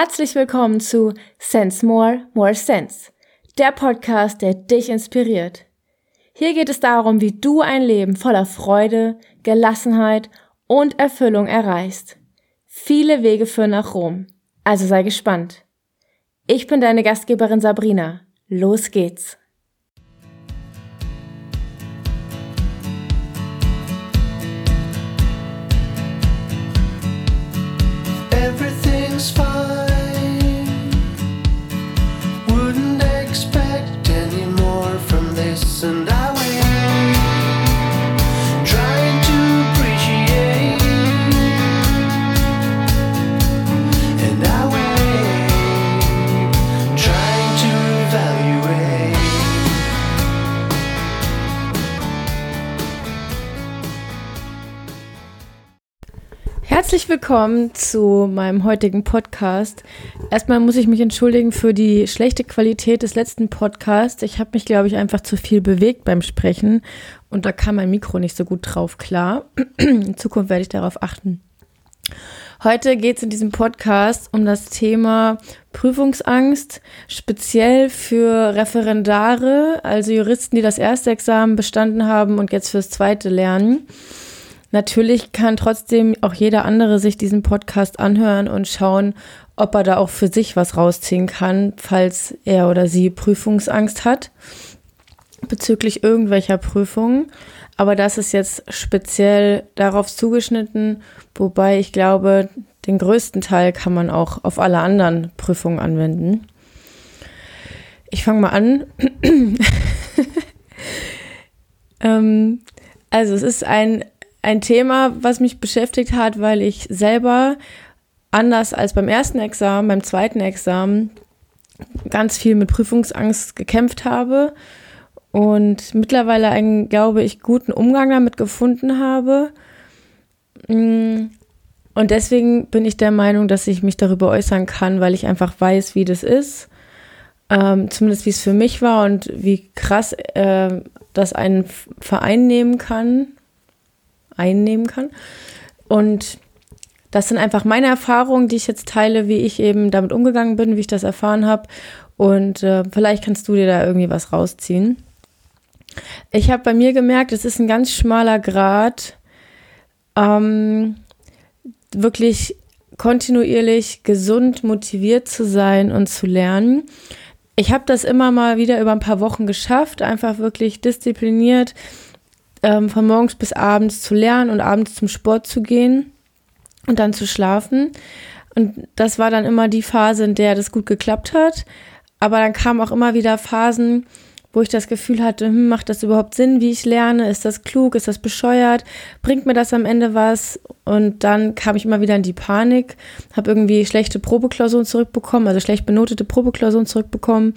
Herzlich willkommen zu Sense More, More Sense, der Podcast, der dich inspiriert. Hier geht es darum, wie du ein Leben voller Freude, Gelassenheit und Erfüllung erreichst. Viele Wege führen nach Rom, also sei gespannt. Ich bin deine Gastgeberin Sabrina. Los geht's! Everything's fine. Herzlich willkommen zu meinem heutigen Podcast. Erstmal muss ich mich entschuldigen für die schlechte Qualität des letzten Podcasts. Ich habe mich, glaube ich, einfach zu viel bewegt beim Sprechen und da kam mein Mikro nicht so gut drauf klar. In Zukunft werde ich darauf achten. Heute geht es in diesem Podcast um das Thema Prüfungsangst, speziell für Referendare, also Juristen, die das erste Examen bestanden haben und jetzt fürs zweite lernen. Natürlich kann trotzdem auch jeder andere sich diesen Podcast anhören und schauen, ob er da auch für sich was rausziehen kann, falls er oder sie Prüfungsangst hat bezüglich irgendwelcher Prüfungen. Aber das ist jetzt speziell darauf zugeschnitten, wobei ich glaube, den größten Teil kann man auch auf alle anderen Prüfungen anwenden. Ich fange mal an. ähm, also es ist ein ein Thema, was mich beschäftigt hat, weil ich selber anders als beim ersten Examen, beim zweiten Examen ganz viel mit Prüfungsangst gekämpft habe und mittlerweile einen, glaube ich, guten Umgang damit gefunden habe. Mm, und deswegen bin ich der Meinung, dass ich mich darüber äußern kann, weil ich einfach weiß, wie das ist. Ähm, zumindest wie es für mich war und wie krass äh, das einen Verein nehmen kann einnehmen kann. Und das sind einfach meine Erfahrungen, die ich jetzt teile, wie ich eben damit umgegangen bin, wie ich das erfahren habe. Und äh, vielleicht kannst du dir da irgendwie was rausziehen. Ich habe bei mir gemerkt, es ist ein ganz schmaler Grad, ähm, wirklich kontinuierlich gesund motiviert zu sein und zu lernen. Ich habe das immer mal wieder über ein paar Wochen geschafft, einfach wirklich diszipliniert ähm, von morgens bis abends zu lernen und abends zum Sport zu gehen und dann zu schlafen. Und das war dann immer die Phase, in der das gut geklappt hat. Aber dann kamen auch immer wieder Phasen, wo ich das Gefühl hatte, hm, macht das überhaupt Sinn, wie ich lerne? Ist das klug? Ist das bescheuert? Bringt mir das am Ende was? Und dann kam ich immer wieder in die Panik, habe irgendwie schlechte Probeklausuren zurückbekommen, also schlecht benotete Probeklausuren zurückbekommen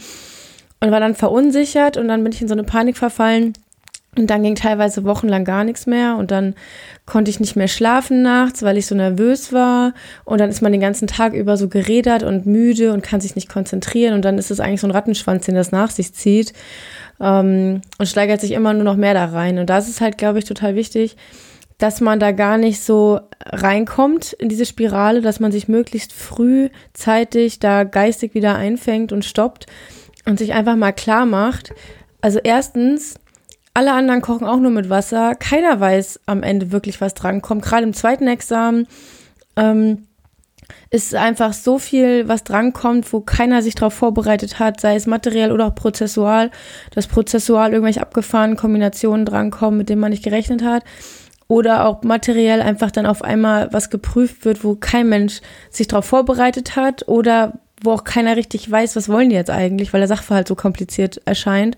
und war dann verunsichert und dann bin ich in so eine Panik verfallen und dann ging teilweise wochenlang gar nichts mehr und dann konnte ich nicht mehr schlafen nachts, weil ich so nervös war. Und dann ist man den ganzen Tag über so geredert und müde und kann sich nicht konzentrieren. Und dann ist es eigentlich so ein Rattenschwanz, den das nach sich zieht ähm, und steigert sich immer nur noch mehr da rein. Und das ist halt, glaube ich, total wichtig, dass man da gar nicht so reinkommt in diese Spirale, dass man sich möglichst frühzeitig da geistig wieder einfängt und stoppt und sich einfach mal klar macht. Also erstens, alle anderen kochen auch nur mit Wasser. Keiner weiß am Ende wirklich, was drankommt. Gerade im zweiten Examen ähm, ist einfach so viel, was drankommt, wo keiner sich darauf vorbereitet hat, sei es materiell oder auch prozessual, dass prozessual irgendwelche abgefahrenen Kombinationen drankommen, mit denen man nicht gerechnet hat. Oder auch materiell einfach dann auf einmal was geprüft wird, wo kein Mensch sich darauf vorbereitet hat oder wo auch keiner richtig weiß, was wollen die jetzt eigentlich, weil der Sachverhalt so kompliziert erscheint.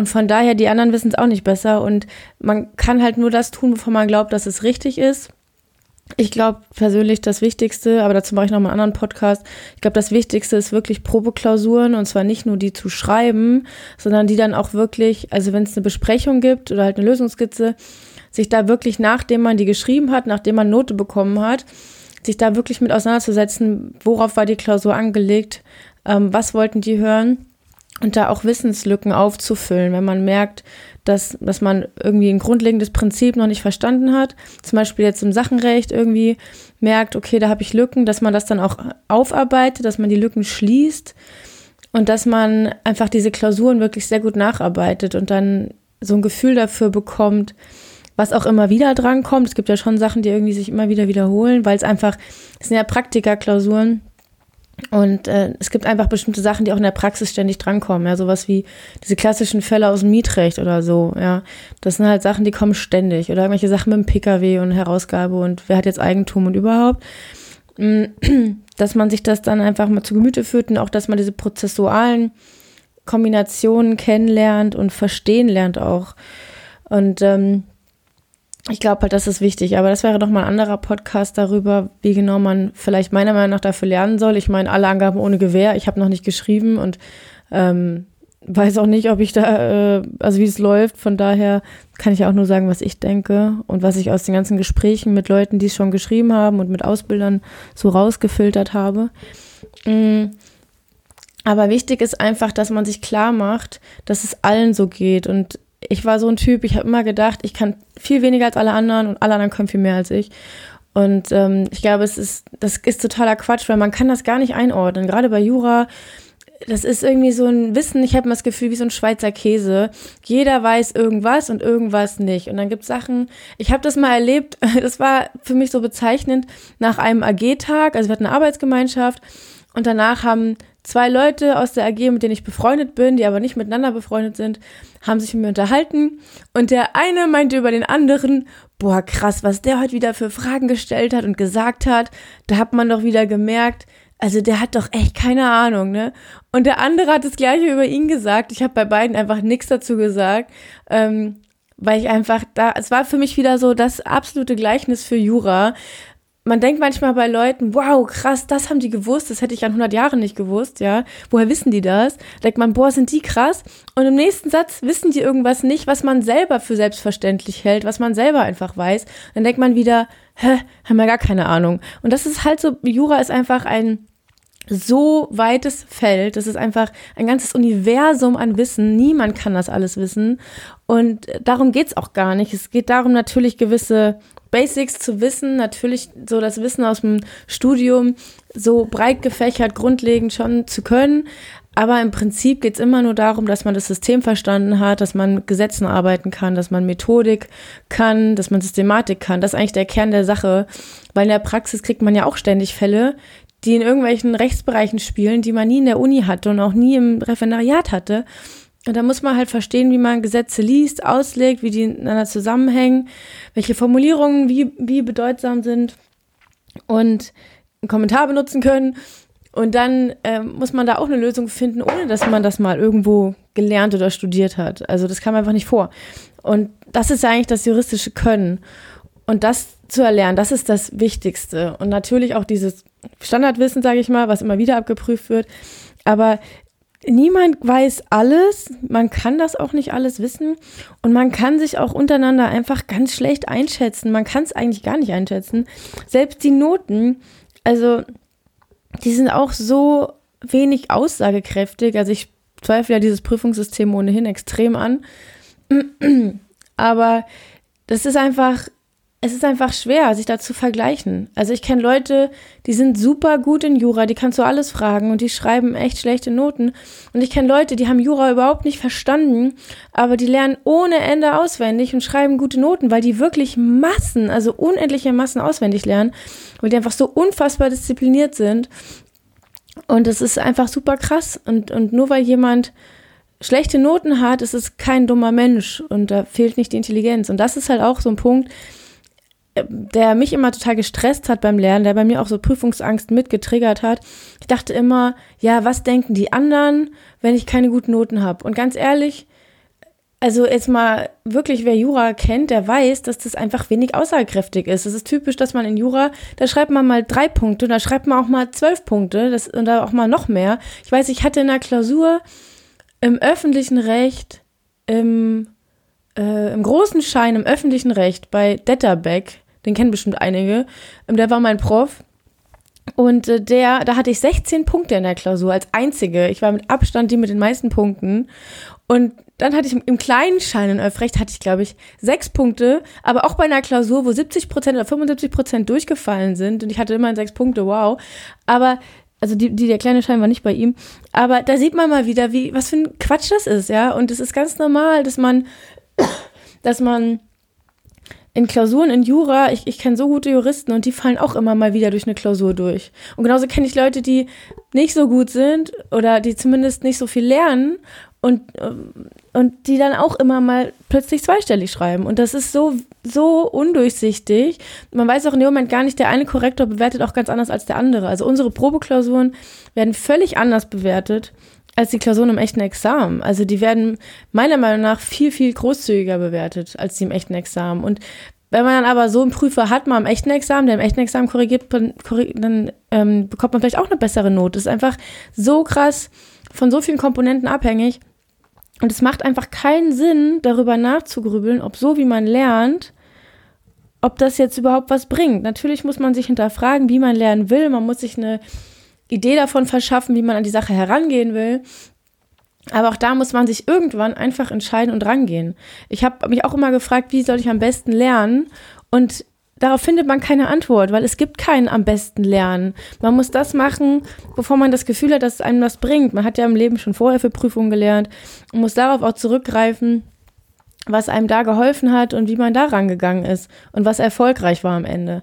Und von daher, die anderen wissen es auch nicht besser. Und man kann halt nur das tun, wovon man glaubt, dass es richtig ist. Ich glaube persönlich das Wichtigste, aber dazu mache ich noch mal einen anderen Podcast. Ich glaube, das Wichtigste ist wirklich Probeklausuren und zwar nicht nur die zu schreiben, sondern die dann auch wirklich, also wenn es eine Besprechung gibt oder halt eine Lösungskizze, sich da wirklich, nachdem man die geschrieben hat, nachdem man Note bekommen hat, sich da wirklich mit auseinanderzusetzen, worauf war die Klausur angelegt, ähm, was wollten die hören und da auch Wissenslücken aufzufüllen, wenn man merkt, dass, dass man irgendwie ein grundlegendes Prinzip noch nicht verstanden hat. Zum Beispiel jetzt im Sachenrecht irgendwie merkt, okay, da habe ich Lücken, dass man das dann auch aufarbeitet, dass man die Lücken schließt und dass man einfach diese Klausuren wirklich sehr gut nacharbeitet und dann so ein Gefühl dafür bekommt, was auch immer wieder drankommt. Es gibt ja schon Sachen, die irgendwie sich immer wieder wiederholen, weil es einfach, es sind ja Praktikerklausuren und äh, es gibt einfach bestimmte Sachen, die auch in der Praxis ständig drankommen. Ja, sowas wie diese klassischen Fälle aus dem Mietrecht oder so. Ja, das sind halt Sachen, die kommen ständig. Oder irgendwelche Sachen mit dem Pkw und Herausgabe und wer hat jetzt Eigentum und überhaupt. Dass man sich das dann einfach mal zu Gemüte führt und auch, dass man diese prozessualen Kombinationen kennenlernt und verstehen lernt auch. Und ähm, ich glaube halt, das ist wichtig. Aber das wäre doch mal ein anderer Podcast darüber, wie genau man vielleicht meiner Meinung nach dafür lernen soll. Ich meine, alle Angaben ohne Gewehr. Ich habe noch nicht geschrieben und ähm, weiß auch nicht, ob ich da, äh, also wie es läuft. Von daher kann ich auch nur sagen, was ich denke und was ich aus den ganzen Gesprächen mit Leuten, die es schon geschrieben haben und mit Ausbildern so rausgefiltert habe. Mhm. Aber wichtig ist einfach, dass man sich klar macht, dass es allen so geht und ich war so ein Typ, ich habe immer gedacht, ich kann viel weniger als alle anderen und alle anderen können viel mehr als ich. Und ähm, ich glaube, es ist, das ist totaler Quatsch, weil man kann das gar nicht einordnen. Gerade bei Jura, das ist irgendwie so ein Wissen, ich habe immer das Gefühl, wie so ein Schweizer Käse. Jeder weiß irgendwas und irgendwas nicht. Und dann gibt es Sachen, ich habe das mal erlebt, das war für mich so bezeichnend, nach einem AG-Tag, also wir hatten eine Arbeitsgemeinschaft und danach haben zwei Leute aus der AG, mit denen ich befreundet bin, die aber nicht miteinander befreundet sind, haben sich mit mir unterhalten. Und der eine meinte über den anderen, boah, krass, was der heute wieder für Fragen gestellt hat und gesagt hat. Da hat man doch wieder gemerkt, also der hat doch echt keine Ahnung, ne? Und der andere hat das gleiche über ihn gesagt. Ich habe bei beiden einfach nichts dazu gesagt. Ähm, weil ich einfach da, es war für mich wieder so das absolute Gleichnis für Jura man denkt manchmal bei Leuten, wow, krass, das haben die gewusst, das hätte ich an 100 Jahren nicht gewusst, ja. Woher wissen die das? denkt man, boah, sind die krass? Und im nächsten Satz wissen die irgendwas nicht, was man selber für selbstverständlich hält, was man selber einfach weiß. Dann denkt man wieder, hä, haben wir gar keine Ahnung. Und das ist halt so, Jura ist einfach ein so weites Feld. Das ist einfach ein ganzes Universum an Wissen. Niemand kann das alles wissen. Und darum geht's auch gar nicht. Es geht darum, natürlich gewisse Basics zu wissen, natürlich so das Wissen aus dem Studium so breit gefächert, grundlegend schon zu können. Aber im Prinzip geht es immer nur darum, dass man das System verstanden hat, dass man Gesetzen arbeiten kann, dass man Methodik kann, dass man Systematik kann. Das ist eigentlich der Kern der Sache, weil in der Praxis kriegt man ja auch ständig Fälle, die in irgendwelchen Rechtsbereichen spielen, die man nie in der Uni hatte und auch nie im Referendariat hatte. Und da muss man halt verstehen, wie man Gesetze liest, auslegt, wie die miteinander zusammenhängen, welche Formulierungen wie, wie bedeutsam sind und einen Kommentar benutzen können. Und dann äh, muss man da auch eine Lösung finden, ohne dass man das mal irgendwo gelernt oder studiert hat. Also das kam einfach nicht vor. Und das ist ja eigentlich das juristische Können. Und das zu erlernen, das ist das Wichtigste. Und natürlich auch dieses Standardwissen, sage ich mal, was immer wieder abgeprüft wird. Aber niemand weiß alles, man kann das auch nicht alles wissen und man kann sich auch untereinander einfach ganz schlecht einschätzen. Man kann es eigentlich gar nicht einschätzen. Selbst die Noten, also die sind auch so wenig aussagekräftig. Also ich zweifle ja dieses Prüfungssystem ohnehin extrem an. Aber das ist einfach es ist einfach schwer, sich da zu vergleichen. Also ich kenne Leute, die sind super gut in Jura, die kannst du alles fragen und die schreiben echt schlechte Noten. Und ich kenne Leute, die haben Jura überhaupt nicht verstanden, aber die lernen ohne Ende auswendig und schreiben gute Noten, weil die wirklich Massen, also unendliche Massen auswendig lernen, weil die einfach so unfassbar diszipliniert sind. Und das ist einfach super krass. Und, und nur weil jemand schlechte Noten hat, ist es kein dummer Mensch und da fehlt nicht die Intelligenz. Und das ist halt auch so ein Punkt, der mich immer total gestresst hat beim Lernen, der bei mir auch so Prüfungsangst mitgetriggert hat. Ich dachte immer, ja, was denken die anderen, wenn ich keine guten Noten habe? Und ganz ehrlich, also jetzt mal wirklich, wer Jura kennt, der weiß, dass das einfach wenig aussagekräftig ist. Es ist typisch, dass man in Jura, da schreibt man mal drei Punkte, da schreibt man auch mal zwölf Punkte das, und da auch mal noch mehr. Ich weiß, ich hatte in der Klausur im öffentlichen Recht, im äh, im großen Schein im öffentlichen Recht bei Detterbeck, den kennen bestimmt einige, ähm, der war mein Prof. Und äh, der, da hatte ich 16 Punkte in der Klausur als einzige. Ich war mit Abstand die mit den meisten Punkten. Und dann hatte ich im kleinen Schein in Öffrecht hatte ich, glaube ich, sechs Punkte, aber auch bei einer Klausur, wo 70 Prozent oder 75 Prozent durchgefallen sind und ich hatte immerhin sechs Punkte, wow. Aber, also die, die, der kleine Schein war nicht bei ihm, aber da sieht man mal wieder, wie, was für ein Quatsch das ist, ja. Und es ist ganz normal, dass man, dass man in Klausuren in Jura, ich, ich kenne so gute Juristen und die fallen auch immer mal wieder durch eine Klausur durch. Und genauso kenne ich Leute, die nicht so gut sind oder die zumindest nicht so viel lernen und, und die dann auch immer mal plötzlich zweistellig schreiben. Und das ist so, so undurchsichtig. Man weiß auch in dem Moment gar nicht, der eine Korrektor bewertet auch ganz anders als der andere. Also unsere Probeklausuren werden völlig anders bewertet als die Klausuren im echten Examen. Also die werden meiner Meinung nach viel, viel großzügiger bewertet als die im echten Examen. Und wenn man dann aber so einen Prüfer hat, mal im echten Examen, der im echten Examen korrigiert, dann ähm, bekommt man vielleicht auch eine bessere Note. Das ist einfach so krass von so vielen Komponenten abhängig. Und es macht einfach keinen Sinn, darüber nachzugrübeln, ob so wie man lernt, ob das jetzt überhaupt was bringt. Natürlich muss man sich hinterfragen, wie man lernen will. Man muss sich eine Idee davon verschaffen, wie man an die Sache herangehen will. Aber auch da muss man sich irgendwann einfach entscheiden und rangehen. Ich habe mich auch immer gefragt, wie soll ich am besten lernen? Und darauf findet man keine Antwort, weil es gibt keinen am besten Lernen. Man muss das machen, bevor man das Gefühl hat, dass es einem was bringt. Man hat ja im Leben schon vorher für Prüfungen gelernt und muss darauf auch zurückgreifen, was einem da geholfen hat und wie man da rangegangen ist und was erfolgreich war am Ende.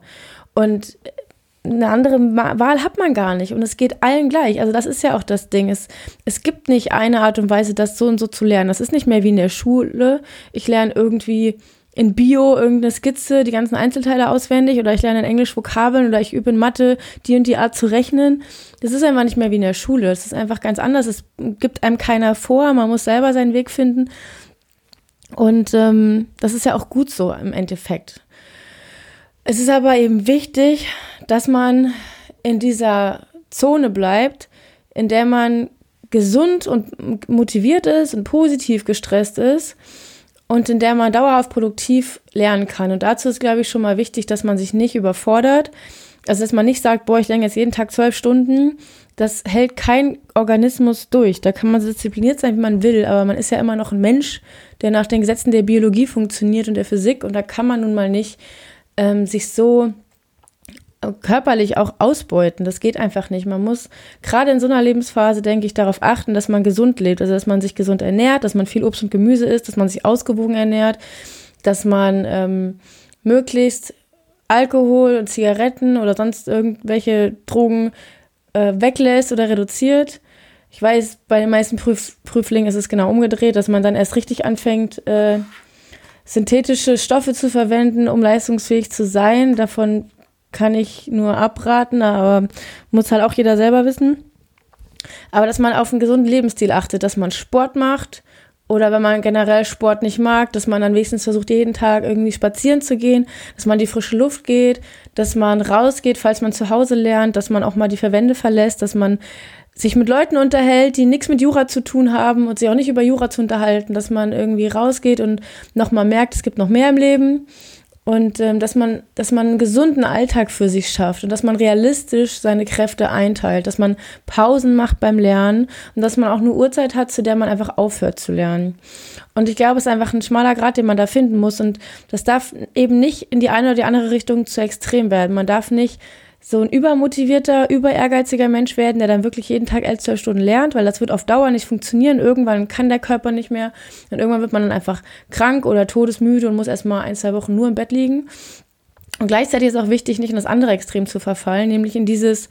Und eine andere Wahl hat man gar nicht und es geht allen gleich. Also das ist ja auch das Ding. Es, es gibt nicht eine Art und Weise, das so und so zu lernen. Das ist nicht mehr wie in der Schule. Ich lerne irgendwie in Bio irgendeine Skizze, die ganzen Einzelteile auswendig oder ich lerne in Englisch Vokabeln oder ich übe in Mathe die und die Art zu rechnen. Das ist einfach nicht mehr wie in der Schule. Es ist einfach ganz anders. Es gibt einem keiner vor. Man muss selber seinen Weg finden. Und ähm, das ist ja auch gut so im Endeffekt. Es ist aber eben wichtig, dass man in dieser Zone bleibt, in der man gesund und motiviert ist und positiv gestresst ist und in der man dauerhaft produktiv lernen kann. Und dazu ist, glaube ich, schon mal wichtig, dass man sich nicht überfordert. Also, dass man nicht sagt, boah, ich lerne jetzt jeden Tag zwölf Stunden. Das hält kein Organismus durch. Da kann man so diszipliniert sein, wie man will, aber man ist ja immer noch ein Mensch, der nach den Gesetzen der Biologie funktioniert und der Physik. Und da kann man nun mal nicht ähm, sich so körperlich auch ausbeuten. Das geht einfach nicht. Man muss gerade in so einer Lebensphase, denke ich, darauf achten, dass man gesund lebt. Also, dass man sich gesund ernährt, dass man viel Obst und Gemüse isst, dass man sich ausgewogen ernährt, dass man ähm, möglichst Alkohol und Zigaretten oder sonst irgendwelche Drogen äh, weglässt oder reduziert. Ich weiß, bei den meisten Prüf Prüflingen ist es genau umgedreht, dass man dann erst richtig anfängt, äh, synthetische Stoffe zu verwenden, um leistungsfähig zu sein. Davon kann ich nur abraten, aber muss halt auch jeder selber wissen. Aber dass man auf einen gesunden Lebensstil achtet, dass man Sport macht oder wenn man generell Sport nicht mag, dass man dann wenigstens versucht, jeden Tag irgendwie spazieren zu gehen, dass man die frische Luft geht, dass man rausgeht, falls man zu Hause lernt, dass man auch mal die Verwände verlässt, dass man sich mit Leuten unterhält, die nichts mit Jura zu tun haben und sich auch nicht über Jura zu unterhalten, dass man irgendwie rausgeht und nochmal merkt, es gibt noch mehr im Leben und ähm, dass man, dass man einen gesunden Alltag für sich schafft und dass man realistisch seine Kräfte einteilt, dass man Pausen macht beim Lernen und dass man auch eine Uhrzeit hat, zu der man einfach aufhört zu lernen. Und ich glaube, es ist einfach ein schmaler Grad, den man da finden muss und das darf eben nicht in die eine oder die andere Richtung zu extrem werden. Man darf nicht so ein übermotivierter, über ehrgeiziger Mensch werden, der dann wirklich jeden Tag elf, zwölf Stunden lernt, weil das wird auf Dauer nicht funktionieren. Irgendwann kann der Körper nicht mehr und irgendwann wird man dann einfach krank oder todesmüde und muss erstmal ein, zwei Wochen nur im Bett liegen. Und gleichzeitig ist auch wichtig, nicht in das andere Extrem zu verfallen, nämlich in dieses,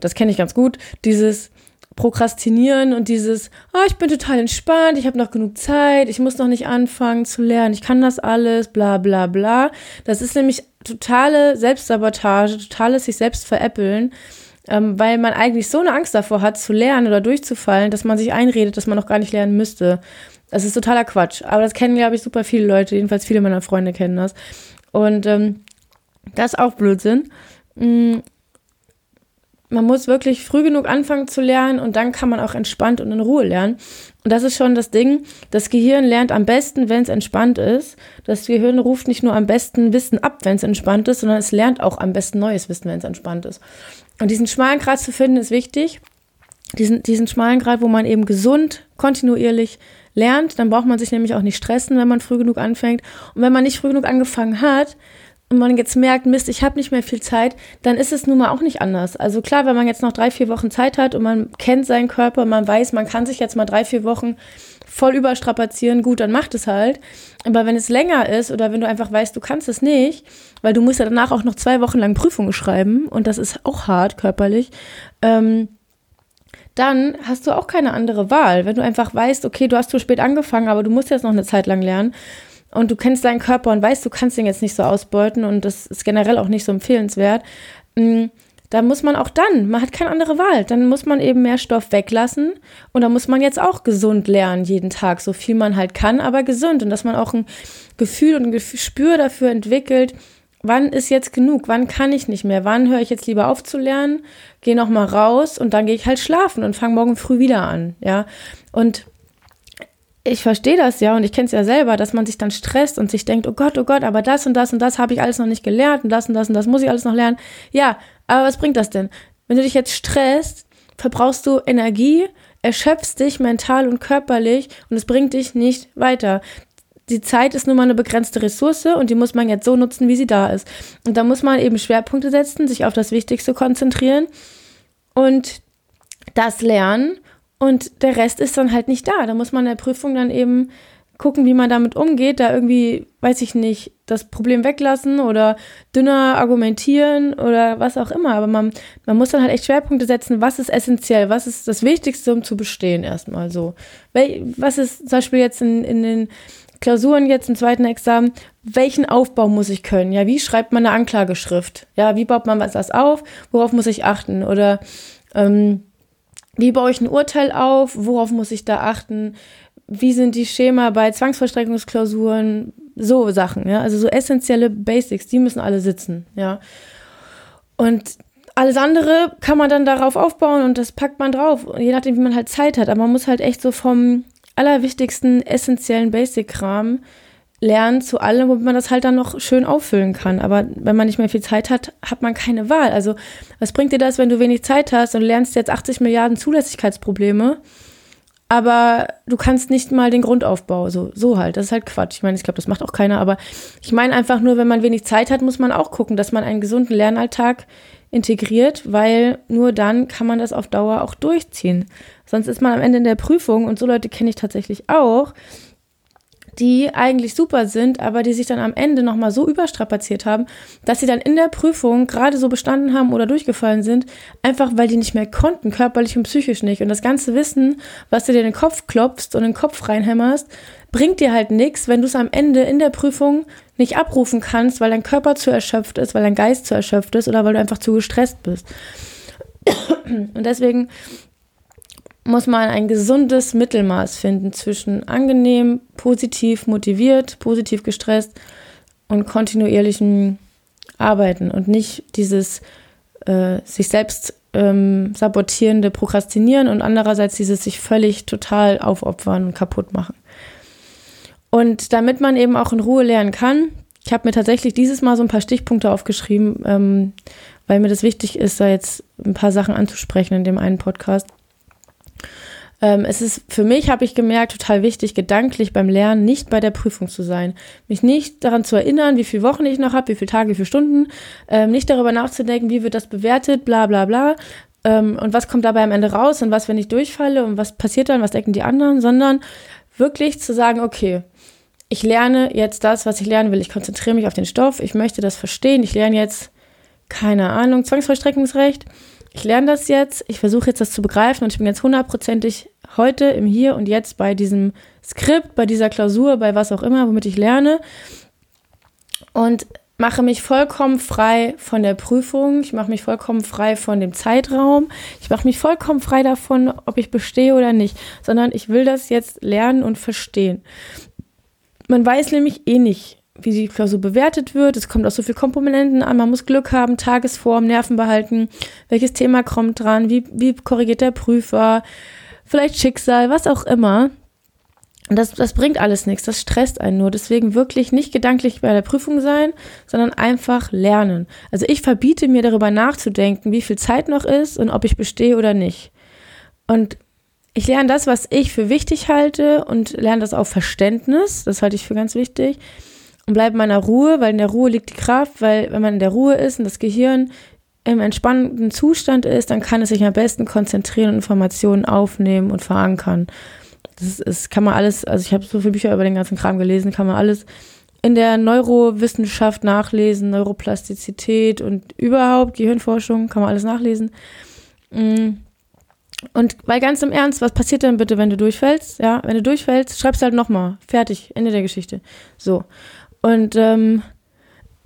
das kenne ich ganz gut, dieses Prokrastinieren und dieses, oh, ich bin total entspannt, ich habe noch genug Zeit, ich muss noch nicht anfangen zu lernen, ich kann das alles, bla bla bla. Das ist nämlich totale Selbstsabotage, totales sich selbst veräppeln, ähm, weil man eigentlich so eine Angst davor hat, zu lernen oder durchzufallen, dass man sich einredet, dass man noch gar nicht lernen müsste. Das ist totaler Quatsch. Aber das kennen, glaube ich, super viele Leute, jedenfalls viele meiner Freunde kennen das. Und ähm, das ist auch Blödsinn. Man muss wirklich früh genug anfangen zu lernen und dann kann man auch entspannt und in Ruhe lernen. Und das ist schon das Ding. Das Gehirn lernt am besten, wenn es entspannt ist. Das Gehirn ruft nicht nur am besten Wissen ab, wenn es entspannt ist, sondern es lernt auch am besten neues Wissen, wenn es entspannt ist. Und diesen schmalen Grad zu finden, ist wichtig. Diesen, diesen schmalen Grad, wo man eben gesund, kontinuierlich lernt. Dann braucht man sich nämlich auch nicht stressen, wenn man früh genug anfängt. Und wenn man nicht früh genug angefangen hat, und man jetzt merkt, Mist, ich habe nicht mehr viel Zeit, dann ist es nun mal auch nicht anders. Also klar, wenn man jetzt noch drei, vier Wochen Zeit hat und man kennt seinen Körper, man weiß, man kann sich jetzt mal drei, vier Wochen voll überstrapazieren, gut, dann macht es halt. Aber wenn es länger ist oder wenn du einfach weißt, du kannst es nicht, weil du musst ja danach auch noch zwei Wochen lang Prüfungen schreiben und das ist auch hart körperlich, ähm, dann hast du auch keine andere Wahl. Wenn du einfach weißt, okay, du hast zu spät angefangen, aber du musst jetzt noch eine Zeit lang lernen, und du kennst deinen Körper und weißt, du kannst ihn jetzt nicht so ausbeuten und das ist generell auch nicht so empfehlenswert, mm, da muss man auch dann, man hat keine andere Wahl, dann muss man eben mehr Stoff weglassen und da muss man jetzt auch gesund lernen jeden Tag, so viel man halt kann, aber gesund und dass man auch ein Gefühl und ein Gespür dafür entwickelt, wann ist jetzt genug, wann kann ich nicht mehr, wann höre ich jetzt lieber auf zu lernen, gehe noch mal raus und dann gehe ich halt schlafen und fange morgen früh wieder an, ja. Und ich verstehe das ja und ich kenne es ja selber, dass man sich dann stresst und sich denkt, oh Gott, oh Gott, aber das und das und das habe ich alles noch nicht gelernt und das und das und das muss ich alles noch lernen. Ja, aber was bringt das denn? Wenn du dich jetzt stresst, verbrauchst du Energie, erschöpfst dich mental und körperlich und es bringt dich nicht weiter. Die Zeit ist nun mal eine begrenzte Ressource und die muss man jetzt so nutzen, wie sie da ist. Und da muss man eben Schwerpunkte setzen, sich auf das Wichtigste konzentrieren und das lernen und der Rest ist dann halt nicht da. Da muss man in der Prüfung dann eben gucken, wie man damit umgeht, da irgendwie, weiß ich nicht, das Problem weglassen oder dünner argumentieren oder was auch immer. Aber man, man muss dann halt echt Schwerpunkte setzen, was ist essentiell, was ist das Wichtigste, um zu bestehen, erstmal so. Was ist zum Beispiel jetzt in, in den Klausuren jetzt im zweiten Examen, welchen Aufbau muss ich können? Ja, wie schreibt man eine Anklageschrift? Ja, wie baut man das auf? Worauf muss ich achten? Oder ähm, wie baue ich ein Urteil auf? Worauf muss ich da achten? Wie sind die Schema bei Zwangsvollstreckungsklausuren? So Sachen, ja. Also so essentielle Basics, die müssen alle sitzen, ja. Und alles andere kann man dann darauf aufbauen und das packt man drauf, je nachdem, wie man halt Zeit hat. Aber man muss halt echt so vom allerwichtigsten, essentiellen Basic-Kram lernen zu allem, wo man das halt dann noch schön auffüllen kann. Aber wenn man nicht mehr viel Zeit hat, hat man keine Wahl. Also was bringt dir das, wenn du wenig Zeit hast und lernst jetzt 80 Milliarden Zulässigkeitsprobleme, aber du kannst nicht mal den Grundaufbau, so, so halt. Das ist halt Quatsch. Ich meine, ich glaube, das macht auch keiner, aber ich meine einfach nur, wenn man wenig Zeit hat, muss man auch gucken, dass man einen gesunden Lernalltag integriert, weil nur dann kann man das auf Dauer auch durchziehen. Sonst ist man am Ende in der Prüfung und so Leute kenne ich tatsächlich auch, die eigentlich super sind, aber die sich dann am Ende nochmal so überstrapaziert haben, dass sie dann in der Prüfung gerade so bestanden haben oder durchgefallen sind, einfach weil die nicht mehr konnten, körperlich und psychisch nicht. Und das ganze Wissen, was du dir in den Kopf klopfst und in den Kopf reinhämmerst, bringt dir halt nichts, wenn du es am Ende in der Prüfung nicht abrufen kannst, weil dein Körper zu erschöpft ist, weil dein Geist zu erschöpft ist oder weil du einfach zu gestresst bist. Und deswegen muss man ein gesundes Mittelmaß finden zwischen angenehm, positiv motiviert, positiv gestresst und kontinuierlichem Arbeiten und nicht dieses äh, sich selbst ähm, sabotierende Prokrastinieren und andererseits dieses sich völlig total aufopfern und kaputt machen. Und damit man eben auch in Ruhe lernen kann, ich habe mir tatsächlich dieses Mal so ein paar Stichpunkte aufgeschrieben, ähm, weil mir das wichtig ist, da jetzt ein paar Sachen anzusprechen in dem einen Podcast. Ähm, es ist für mich, habe ich gemerkt, total wichtig, gedanklich beim Lernen nicht bei der Prüfung zu sein. Mich nicht daran zu erinnern, wie viele Wochen ich noch habe, wie viele Tage, wie viele Stunden. Ähm, nicht darüber nachzudenken, wie wird das bewertet, bla bla bla. Ähm, und was kommt dabei am Ende raus und was, wenn ich durchfalle und was passiert dann, was denken die anderen, sondern wirklich zu sagen, okay, ich lerne jetzt das, was ich lernen will. Ich konzentriere mich auf den Stoff. Ich möchte das verstehen. Ich lerne jetzt, keine Ahnung, Zwangsvollstreckungsrecht ich lerne das jetzt, ich versuche jetzt das zu begreifen und ich bin jetzt hundertprozentig heute im Hier und Jetzt bei diesem Skript, bei dieser Klausur, bei was auch immer, womit ich lerne. Und mache mich vollkommen frei von der Prüfung, ich mache mich vollkommen frei von dem Zeitraum, ich mache mich vollkommen frei davon, ob ich bestehe oder nicht, sondern ich will das jetzt lernen und verstehen. Man weiß nämlich eh nicht, wie die Klausur bewertet wird. Es kommt auf so viele Komponenten an. Man muss Glück haben, Tagesform, Nerven behalten. Welches Thema kommt dran? Wie, wie korrigiert der Prüfer? Vielleicht Schicksal, was auch immer. Und das, das bringt alles nichts. Das stresst einen nur. Deswegen wirklich nicht gedanklich bei der Prüfung sein, sondern einfach lernen. Also ich verbiete mir darüber nachzudenken, wie viel Zeit noch ist und ob ich bestehe oder nicht. Und ich lerne das, was ich für wichtig halte und lerne das auf Verständnis. Das halte ich für ganz wichtig und bleibe in meiner Ruhe, weil in der Ruhe liegt die Kraft, weil wenn man in der Ruhe ist und das Gehirn im entspannten Zustand ist, dann kann es sich am besten konzentrieren und Informationen aufnehmen und verankern. Das ist, kann man alles, also ich habe so viele Bücher über den ganzen Kram gelesen, kann man alles in der Neurowissenschaft nachlesen, Neuroplastizität und überhaupt Gehirnforschung, kann man alles nachlesen. Mm. Und weil ganz im Ernst, was passiert denn bitte, wenn du durchfällst? Ja, wenn du durchfällst, schreibst halt nochmal. Fertig, Ende der Geschichte. So. Und ähm,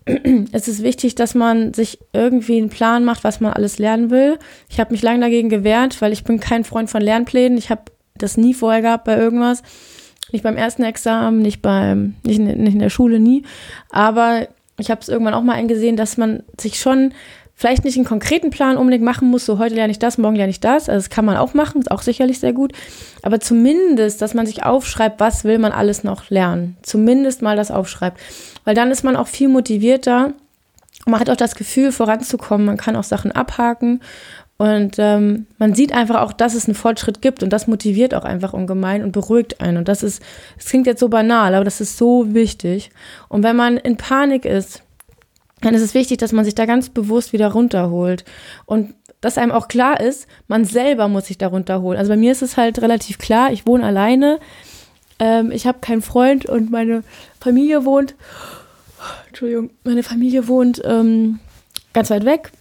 es ist wichtig, dass man sich irgendwie einen Plan macht, was man alles lernen will. Ich habe mich lange dagegen gewehrt, weil ich bin kein Freund von Lernplänen. Ich habe das nie vorher gehabt bei irgendwas. Nicht beim ersten Examen, nicht beim, nicht in, nicht in der Schule, nie. Aber ich habe es irgendwann auch mal eingesehen, dass man sich schon vielleicht nicht einen konkreten Plan unbedingt machen muss, so heute lerne ich das, morgen lerne ich das. Also das kann man auch machen, ist auch sicherlich sehr gut. Aber zumindest, dass man sich aufschreibt, was will man alles noch lernen. Zumindest mal das aufschreibt. Weil dann ist man auch viel motivierter. Man hat auch das Gefühl, voranzukommen. Man kann auch Sachen abhaken. Und ähm, man sieht einfach auch, dass es einen Fortschritt gibt und das motiviert auch einfach ungemein und beruhigt einen. Und das ist, es klingt jetzt so banal, aber das ist so wichtig. Und wenn man in Panik ist, dann ist es wichtig, dass man sich da ganz bewusst wieder runterholt. Und dass einem auch klar ist, man selber muss sich da runterholen. Also bei mir ist es halt relativ klar, ich wohne alleine, ähm, ich habe keinen Freund und meine Familie wohnt, Entschuldigung, meine Familie wohnt ähm, ganz weit weg.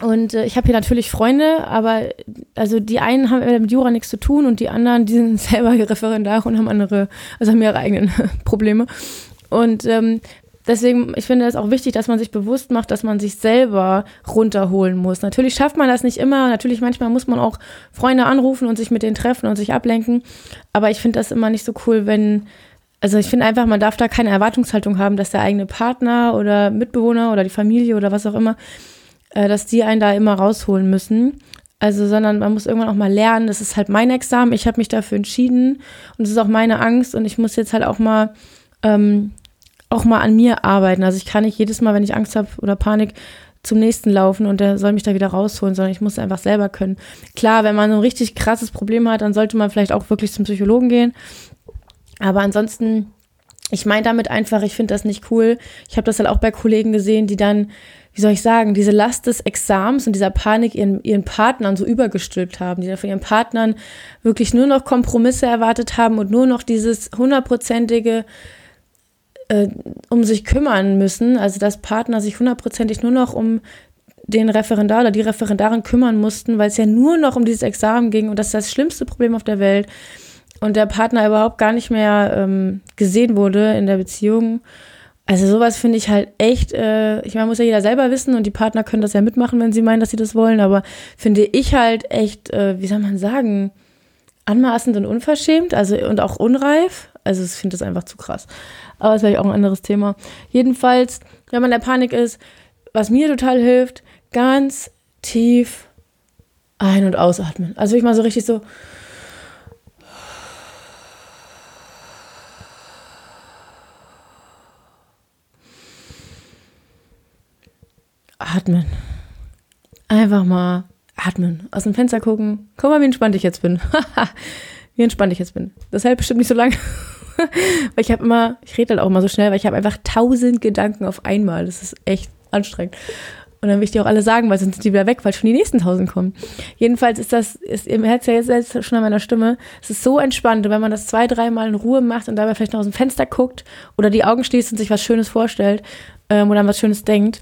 Und äh, ich habe hier natürlich Freunde, aber also die einen haben mit Jura nichts zu tun und die anderen, die sind selber Referendare und haben andere, also haben ihre eigenen Probleme. Und ähm, deswegen, ich finde es auch wichtig, dass man sich bewusst macht, dass man sich selber runterholen muss. Natürlich schafft man das nicht immer. Natürlich, manchmal muss man auch Freunde anrufen und sich mit denen treffen und sich ablenken. Aber ich finde das immer nicht so cool, wenn, also ich finde einfach, man darf da keine Erwartungshaltung haben, dass der eigene Partner oder Mitbewohner oder die Familie oder was auch immer, äh, dass die einen da immer rausholen müssen. Also, sondern man muss irgendwann auch mal lernen, das ist halt mein Examen, ich habe mich dafür entschieden und es ist auch meine Angst und ich muss jetzt halt auch mal ähm, auch mal an mir arbeiten. Also ich kann nicht jedes Mal, wenn ich Angst habe oder Panik, zum nächsten laufen und der soll mich da wieder rausholen, sondern ich muss einfach selber können. Klar, wenn man ein richtig krasses Problem hat, dann sollte man vielleicht auch wirklich zum Psychologen gehen. Aber ansonsten, ich meine damit einfach, ich finde das nicht cool. Ich habe das halt auch bei Kollegen gesehen, die dann, wie soll ich sagen, diese Last des Exams und dieser Panik ihren, ihren Partnern so übergestülpt haben, die dann von ihren Partnern wirklich nur noch Kompromisse erwartet haben und nur noch dieses hundertprozentige äh, um sich kümmern müssen, also dass Partner sich hundertprozentig nur noch um den Referendar oder die Referendarin kümmern mussten, weil es ja nur noch um dieses Examen ging und das ist das schlimmste Problem auf der Welt und der Partner überhaupt gar nicht mehr ähm, gesehen wurde in der Beziehung. Also sowas finde ich halt echt, äh, ich meine, muss ja jeder selber wissen und die Partner können das ja mitmachen, wenn sie meinen, dass sie das wollen, aber finde ich halt echt, äh, wie soll man sagen, anmaßend und unverschämt, also und auch unreif. Also ich finde das einfach zu krass. Aber das vielleicht auch ein anderes Thema. Jedenfalls, wenn man in der Panik ist, was mir total hilft, ganz tief ein- und ausatmen. Also ich mal so richtig so. Atmen. Einfach mal atmen. Aus dem Fenster gucken. Guck mal, wie entspannt ich jetzt bin. wie entspannt ich jetzt bin. Das hält bestimmt nicht so lange. weil ich habe immer, ich rede halt auch immer so schnell, weil ich habe einfach tausend Gedanken auf einmal. Das ist echt anstrengend. Und dann will ich die auch alle sagen, weil sonst sind die wieder weg, weil schon die nächsten tausend kommen. Jedenfalls ist das, ist, ihr hört ja jetzt schon an meiner Stimme, es ist so entspannt. Und wenn man das zwei, dreimal in Ruhe macht und dabei vielleicht noch aus dem Fenster guckt oder die Augen schließt und sich was Schönes vorstellt ähm, oder an was Schönes denkt,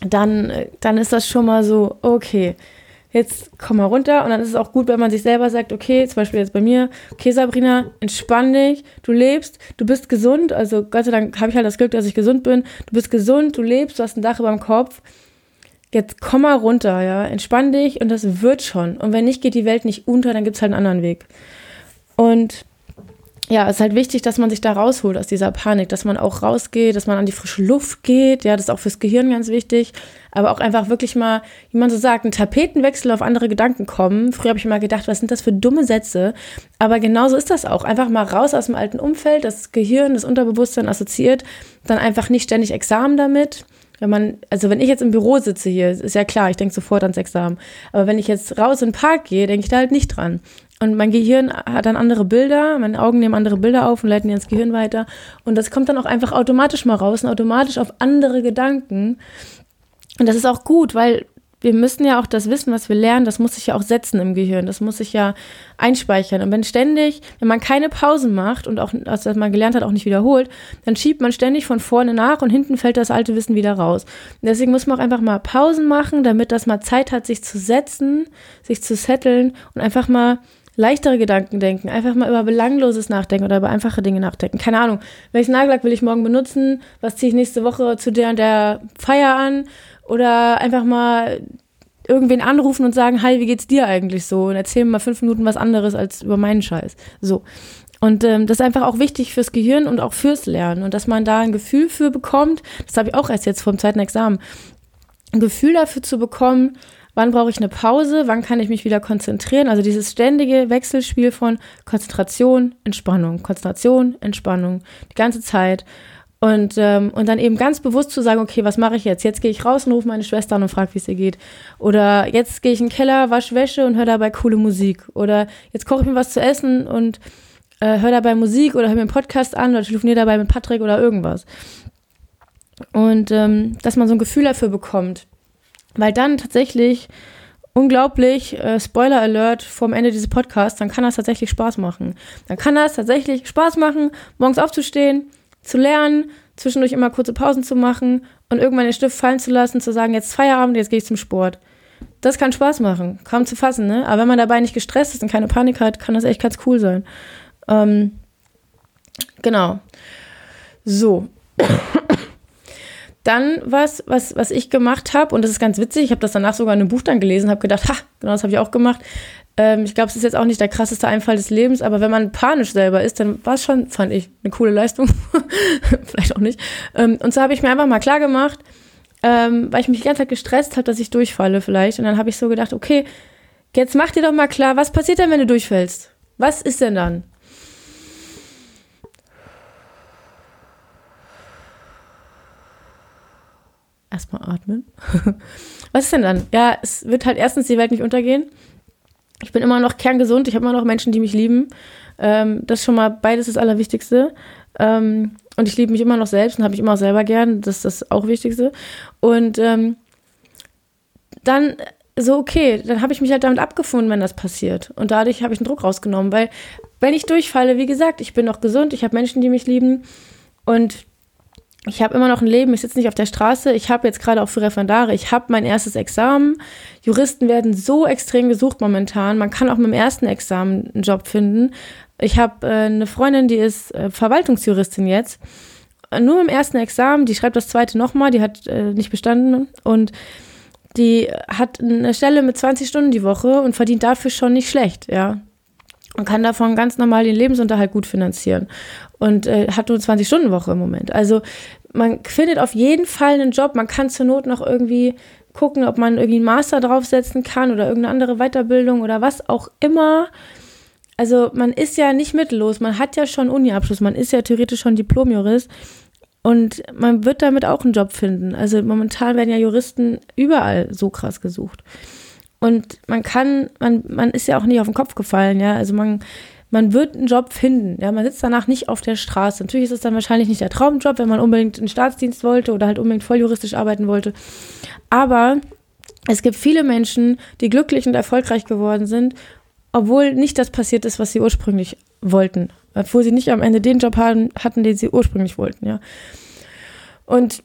dann, dann ist das schon mal so, okay, jetzt komm mal runter. Und dann ist es auch gut, wenn man sich selber sagt, okay, zum Beispiel jetzt bei mir, okay, Sabrina, entspann dich, du lebst, du bist gesund. Also Gott sei Dank habe ich halt das Glück, dass ich gesund bin. Du bist gesund, du lebst, du hast ein Dach über dem Kopf. Jetzt komm mal runter, ja, entspann dich und das wird schon. Und wenn nicht, geht die Welt nicht unter, dann gibt es halt einen anderen Weg. Und ja, es ist halt wichtig, dass man sich da rausholt aus dieser Panik, dass man auch rausgeht, dass man an die frische Luft geht. Ja, das ist auch fürs Gehirn ganz wichtig. Aber auch einfach wirklich mal, wie man so sagt, einen Tapetenwechsel auf andere Gedanken kommen. Früher habe ich immer gedacht, was sind das für dumme Sätze? Aber genauso ist das auch. Einfach mal raus aus dem alten Umfeld, das Gehirn, das Unterbewusstsein assoziiert, dann einfach nicht ständig Examen damit. Wenn man, also wenn ich jetzt im Büro sitze hier, ist ja klar, ich denke sofort ans Examen. Aber wenn ich jetzt raus in den Park gehe, denke ich da halt nicht dran. Und mein Gehirn hat dann andere Bilder, meine Augen nehmen andere Bilder auf und leiten die ins Gehirn weiter. Und das kommt dann auch einfach automatisch mal raus und automatisch auf andere Gedanken. Und das ist auch gut, weil wir müssen ja auch das Wissen, was wir lernen, das muss sich ja auch setzen im Gehirn, das muss sich ja einspeichern. Und wenn ständig, wenn man keine Pausen macht und auch, was man gelernt hat, auch nicht wiederholt, dann schiebt man ständig von vorne nach und hinten fällt das alte Wissen wieder raus. Und deswegen muss man auch einfach mal Pausen machen, damit das mal Zeit hat, sich zu setzen, sich zu setteln und einfach mal leichtere Gedanken denken, einfach mal über Belangloses nachdenken oder über einfache Dinge nachdenken. Keine Ahnung, welchen Nagellack will ich morgen benutzen? Was ziehe ich nächste Woche zu der und der Feier an? Oder einfach mal irgendwen anrufen und sagen, hi, wie geht's dir eigentlich so? Und erzählen mal fünf Minuten was anderes als über meinen Scheiß. So. Und ähm, das ist einfach auch wichtig fürs Gehirn und auch fürs Lernen. Und dass man da ein Gefühl für bekommt, das habe ich auch erst jetzt vom zweiten Examen, ein Gefühl dafür zu bekommen, wann brauche ich eine Pause, wann kann ich mich wieder konzentrieren. Also dieses ständige Wechselspiel von Konzentration, Entspannung, Konzentration, Entspannung, die ganze Zeit. Und, ähm, und dann eben ganz bewusst zu sagen, okay, was mache ich jetzt? Jetzt gehe ich raus und rufe meine Schwester an und frage, wie es ihr geht. Oder jetzt gehe ich in den Keller, wasche Wäsche und höre dabei coole Musik. Oder jetzt koche ich mir was zu essen und äh, höre dabei Musik oder höre mir einen Podcast an oder telefoniere dabei mit Patrick oder irgendwas. Und ähm, dass man so ein Gefühl dafür bekommt, weil dann tatsächlich unglaublich, äh, Spoiler Alert vom Ende dieses Podcasts, dann kann das tatsächlich Spaß machen. Dann kann das tatsächlich Spaß machen, morgens aufzustehen, zu lernen, zwischendurch immer kurze Pausen zu machen und irgendwann den Stift fallen zu lassen, zu sagen, jetzt Feierabend, jetzt gehe ich zum Sport. Das kann Spaß machen, kaum zu fassen, ne? Aber wenn man dabei nicht gestresst ist und keine Panik hat, kann das echt ganz cool sein. Ähm, genau. So. Dann was, was, was ich gemacht habe, und das ist ganz witzig, ich habe das danach sogar in einem Buch dann gelesen, habe gedacht, ha, genau das habe ich auch gemacht. Ähm, ich glaube, es ist jetzt auch nicht der krasseste Einfall des Lebens, aber wenn man panisch selber ist, dann war es schon, fand ich, eine coole Leistung. Vielleicht auch nicht. Ähm, und so habe ich mir einfach mal klar gemacht, ähm, weil ich mich die ganze Zeit gestresst habe, dass ich durchfalle vielleicht. Und dann habe ich so gedacht, okay, jetzt mach dir doch mal klar, was passiert denn, wenn du durchfällst? Was ist denn dann? Erstmal atmen. Was ist denn dann? Ja, es wird halt erstens die Welt nicht untergehen. Ich bin immer noch kerngesund, ich habe immer noch Menschen, die mich lieben. Ähm, das ist schon mal beides das Allerwichtigste. Ähm, und ich liebe mich immer noch selbst und habe mich immer auch selber gern. Das ist das auch Wichtigste. Und ähm, dann so, okay, dann habe ich mich halt damit abgefunden, wenn das passiert. Und dadurch habe ich den Druck rausgenommen, weil wenn ich durchfalle, wie gesagt, ich bin noch gesund, ich habe Menschen, die mich lieben. Und ich habe immer noch ein Leben, ich sitze nicht auf der Straße, ich habe jetzt gerade auch für Referendare, ich habe mein erstes Examen. Juristen werden so extrem gesucht momentan. Man kann auch mit dem ersten Examen einen Job finden. Ich habe äh, eine Freundin, die ist äh, Verwaltungsjuristin jetzt. Nur im ersten Examen, die schreibt das zweite nochmal, die hat äh, nicht bestanden und die hat eine Stelle mit 20 Stunden die Woche und verdient dafür schon nicht schlecht, ja und kann davon ganz normal den Lebensunterhalt gut finanzieren und äh, hat nur 20 Stunden Woche im Moment. Also man findet auf jeden Fall einen Job. Man kann zur Not noch irgendwie gucken, ob man irgendwie einen Master draufsetzen kann oder irgendeine andere Weiterbildung oder was auch immer. Also man ist ja nicht mittellos. Man hat ja schon Uni-Abschluss. Man ist ja theoretisch schon Diplomjurist. Und man wird damit auch einen Job finden. Also momentan werden ja Juristen überall so krass gesucht. Und man kann, man, man ist ja auch nicht auf den Kopf gefallen, ja. Also man, man wird einen Job finden, ja. Man sitzt danach nicht auf der Straße. Natürlich ist es dann wahrscheinlich nicht der Traumjob, wenn man unbedingt einen Staatsdienst wollte oder halt unbedingt volljuristisch arbeiten wollte. Aber es gibt viele Menschen, die glücklich und erfolgreich geworden sind, obwohl nicht das passiert ist, was sie ursprünglich wollten. Obwohl sie nicht am Ende den Job haben, hatten, den sie ursprünglich wollten, ja. Und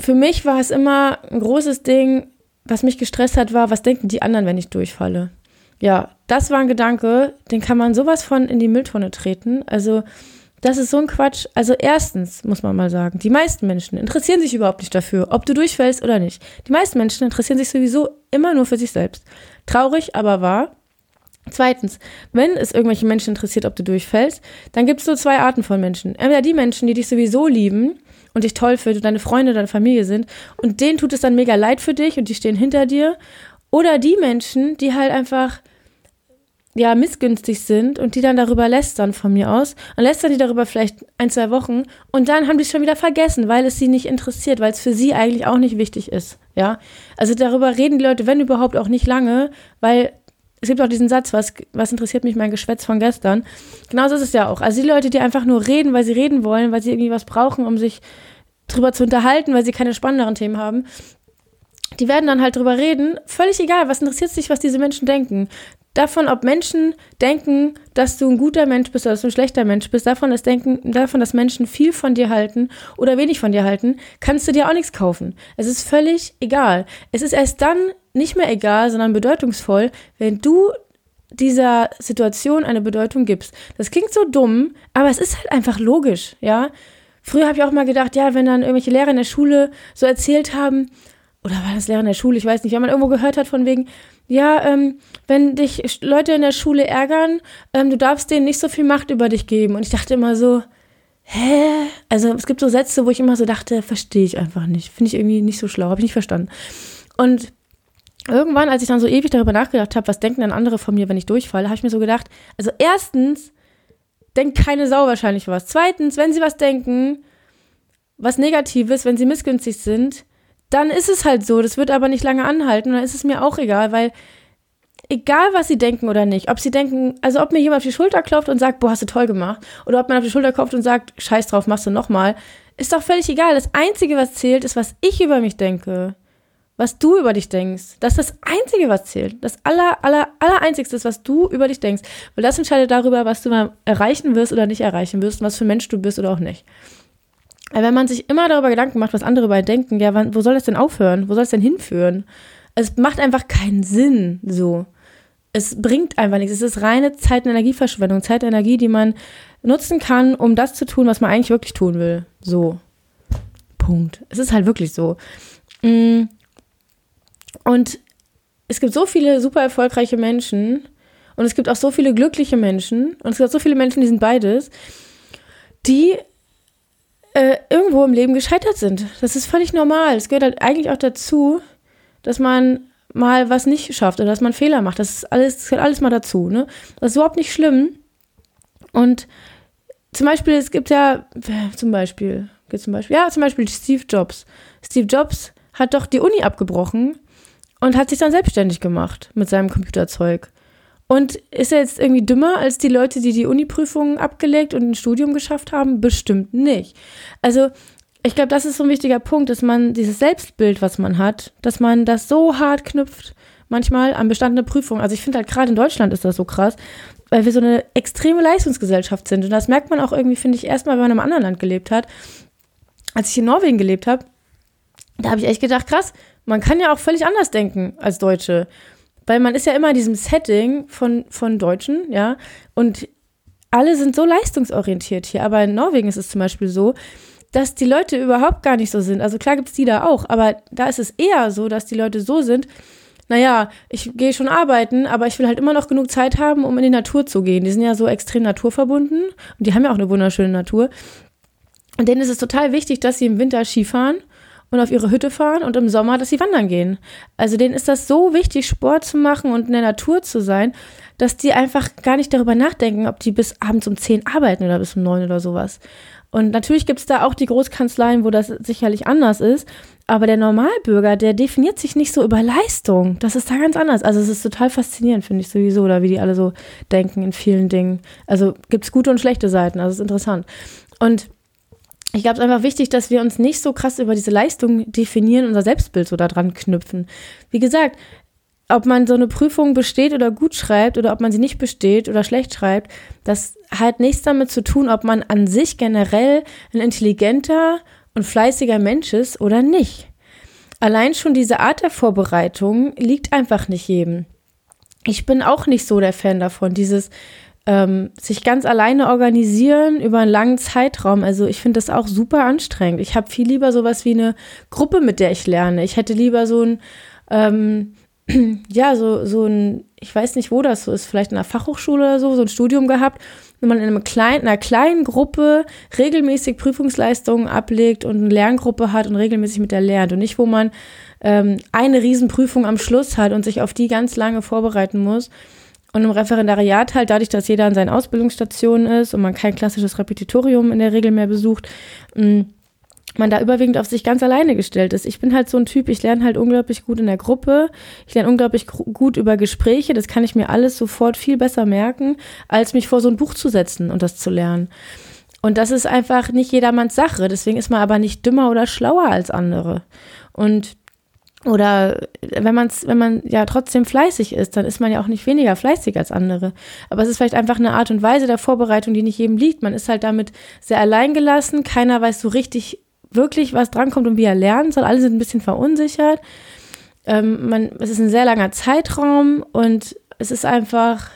für mich war es immer ein großes Ding, was mich gestresst hat, war, was denken die anderen, wenn ich durchfalle? Ja, das war ein Gedanke, den kann man sowas von in die Mülltonne treten. Also, das ist so ein Quatsch. Also, erstens muss man mal sagen, die meisten Menschen interessieren sich überhaupt nicht dafür, ob du durchfällst oder nicht. Die meisten Menschen interessieren sich sowieso immer nur für sich selbst. Traurig, aber wahr. Zweitens, wenn es irgendwelche Menschen interessiert, ob du durchfällst, dann gibt es so zwei Arten von Menschen. Entweder die Menschen, die dich sowieso lieben und dich toll finden und deine Freunde, deine Familie sind und denen tut es dann mega leid für dich und die stehen hinter dir. Oder die Menschen, die halt einfach ja, missgünstig sind und die dann darüber lästern von mir aus und lästern die darüber vielleicht ein, zwei Wochen und dann haben die es schon wieder vergessen, weil es sie nicht interessiert, weil es für sie eigentlich auch nicht wichtig ist, ja. Also darüber reden die Leute, wenn überhaupt, auch nicht lange, weil es gibt auch diesen Satz, was, was interessiert mich mein Geschwätz von gestern. Genauso ist es ja auch. Also die Leute, die einfach nur reden, weil sie reden wollen, weil sie irgendwie was brauchen, um sich drüber zu unterhalten, weil sie keine spannenderen Themen haben, die werden dann halt drüber reden. Völlig egal, was interessiert sich, was diese Menschen denken. Davon, ob Menschen denken, dass du ein guter Mensch bist oder dass du ein schlechter Mensch bist, davon, dass, denken, davon, dass Menschen viel von dir halten oder wenig von dir halten, kannst du dir auch nichts kaufen. Es ist völlig egal. Es ist erst dann nicht mehr egal, sondern bedeutungsvoll, wenn du dieser Situation eine Bedeutung gibst. Das klingt so dumm, aber es ist halt einfach logisch, ja. Früher habe ich auch mal gedacht, ja, wenn dann irgendwelche Lehrer in der Schule so erzählt haben, oder war das Lehrer in der Schule, ich weiß nicht, wenn man irgendwo gehört hat von wegen, ja, ähm, wenn dich Leute in der Schule ärgern, ähm, du darfst denen nicht so viel Macht über dich geben. Und ich dachte immer so, hä? Also es gibt so Sätze, wo ich immer so dachte, verstehe ich einfach nicht. Finde ich irgendwie nicht so schlau, habe ich nicht verstanden. Und irgendwann, als ich dann so ewig darüber nachgedacht habe, was denken dann andere von mir, wenn ich durchfalle, habe ich mir so gedacht, also erstens, denkt keine Sau wahrscheinlich was. Zweitens, wenn sie was denken, was Negatives, wenn sie missgünstig sind, dann ist es halt so. Das wird aber nicht lange anhalten. Und dann ist es mir auch egal, weil egal, was sie denken oder nicht, ob sie denken, also ob mir jemand auf die Schulter klopft und sagt, boah, hast du toll gemacht, oder ob man auf die Schulter klopft und sagt, scheiß drauf, machst du nochmal, ist doch völlig egal. Das Einzige, was zählt, ist, was ich über mich denke. Was du über dich denkst. Das ist das Einzige, was zählt. Das aller, aller, aller Einzigste ist, was du über dich denkst. Weil das entscheidet darüber, was du mal erreichen wirst oder nicht erreichen wirst und was für ein Mensch du bist oder auch nicht. Weil wenn man sich immer darüber Gedanken macht, was andere dabei denken, ja, wann, wo soll das denn aufhören? Wo soll es denn hinführen? Es macht einfach keinen Sinn, so. Es bringt einfach nichts. Es ist reine Zeit- und Energieverschwendung. Zeit und Energie, die man nutzen kann, um das zu tun, was man eigentlich wirklich tun will. So. Punkt. Es ist halt wirklich so. Mm. Und es gibt so viele super erfolgreiche Menschen und es gibt auch so viele glückliche Menschen und es gibt auch so viele Menschen, die sind beides, die äh, irgendwo im Leben gescheitert sind. Das ist völlig normal. Es gehört halt eigentlich auch dazu, dass man mal was nicht schafft oder dass man Fehler macht. Das ist alles, das gehört alles mal dazu. Ne? Das ist überhaupt nicht schlimm. Und zum Beispiel, es gibt ja, zum Beispiel, gibt zum Beispiel, ja, zum Beispiel Steve Jobs. Steve Jobs hat doch die Uni abgebrochen und hat sich dann selbstständig gemacht mit seinem Computerzeug. Und ist er jetzt irgendwie dümmer als die Leute, die die Uni-Prüfungen abgelegt und ein Studium geschafft haben? Bestimmt nicht. Also ich glaube, das ist so ein wichtiger Punkt, dass man dieses Selbstbild, was man hat, dass man das so hart knüpft, manchmal an bestandene Prüfungen. Also ich finde halt gerade in Deutschland ist das so krass, weil wir so eine extreme Leistungsgesellschaft sind. Und das merkt man auch irgendwie, finde ich, erstmal, wenn man in einem anderen Land gelebt hat. Als ich in Norwegen gelebt habe, da habe ich echt gedacht, krass, man kann ja auch völlig anders denken als Deutsche weil man ist ja immer in diesem Setting von, von Deutschen, ja, und alle sind so leistungsorientiert hier. Aber in Norwegen ist es zum Beispiel so, dass die Leute überhaupt gar nicht so sind. Also klar gibt es die da auch, aber da ist es eher so, dass die Leute so sind, naja, ich gehe schon arbeiten, aber ich will halt immer noch genug Zeit haben, um in die Natur zu gehen. Die sind ja so extrem naturverbunden und die haben ja auch eine wunderschöne Natur. Und denen ist es total wichtig, dass sie im Winter Skifahren und auf ihre Hütte fahren und im Sommer, dass sie wandern gehen. Also denen ist das so wichtig, Sport zu machen und in der Natur zu sein, dass die einfach gar nicht darüber nachdenken, ob die bis abends um 10 arbeiten oder bis um 9 oder sowas. Und natürlich gibt es da auch die Großkanzleien, wo das sicherlich anders ist. Aber der Normalbürger, der definiert sich nicht so über Leistung. Das ist da ganz anders. Also es ist total faszinierend, finde ich sowieso, oder wie die alle so denken in vielen Dingen. Also gibt es gute und schlechte Seiten. Also es ist interessant. Und ich glaube, es ist einfach wichtig, dass wir uns nicht so krass über diese Leistung definieren, unser Selbstbild so daran knüpfen. Wie gesagt, ob man so eine Prüfung besteht oder gut schreibt oder ob man sie nicht besteht oder schlecht schreibt, das hat nichts damit zu tun, ob man an sich generell ein intelligenter und fleißiger Mensch ist oder nicht. Allein schon diese Art der Vorbereitung liegt einfach nicht jedem. Ich bin auch nicht so der Fan davon, dieses ähm, sich ganz alleine organisieren über einen langen Zeitraum. Also ich finde das auch super anstrengend. Ich habe viel lieber sowas wie eine Gruppe, mit der ich lerne. Ich hätte lieber so ein, ähm, ja, so, so ein, ich weiß nicht, wo das so ist, vielleicht in einer Fachhochschule oder so, so ein Studium gehabt, wenn man in einem kleinen, einer kleinen Gruppe regelmäßig Prüfungsleistungen ablegt und eine Lerngruppe hat und regelmäßig mit der lernt und nicht, wo man ähm, eine Riesenprüfung am Schluss hat und sich auf die ganz lange vorbereiten muss. Und im Referendariat halt, dadurch, dass jeder an seinen Ausbildungsstationen ist und man kein klassisches Repetitorium in der Regel mehr besucht, mm, man da überwiegend auf sich ganz alleine gestellt ist. Ich bin halt so ein Typ, ich lerne halt unglaublich gut in der Gruppe, ich lerne unglaublich gut über Gespräche, das kann ich mir alles sofort viel besser merken, als mich vor so ein Buch zu setzen und das zu lernen. Und das ist einfach nicht jedermanns Sache, deswegen ist man aber nicht dümmer oder schlauer als andere. Und oder wenn man wenn man ja trotzdem fleißig ist, dann ist man ja auch nicht weniger fleißig als andere. Aber es ist vielleicht einfach eine Art und Weise der Vorbereitung, die nicht jedem liegt. Man ist halt damit sehr alleingelassen. Keiner weiß so richtig, wirklich was drankommt und wie er lernen soll. Alle sind ein bisschen verunsichert. Ähm, man, es ist ein sehr langer Zeitraum und es ist einfach,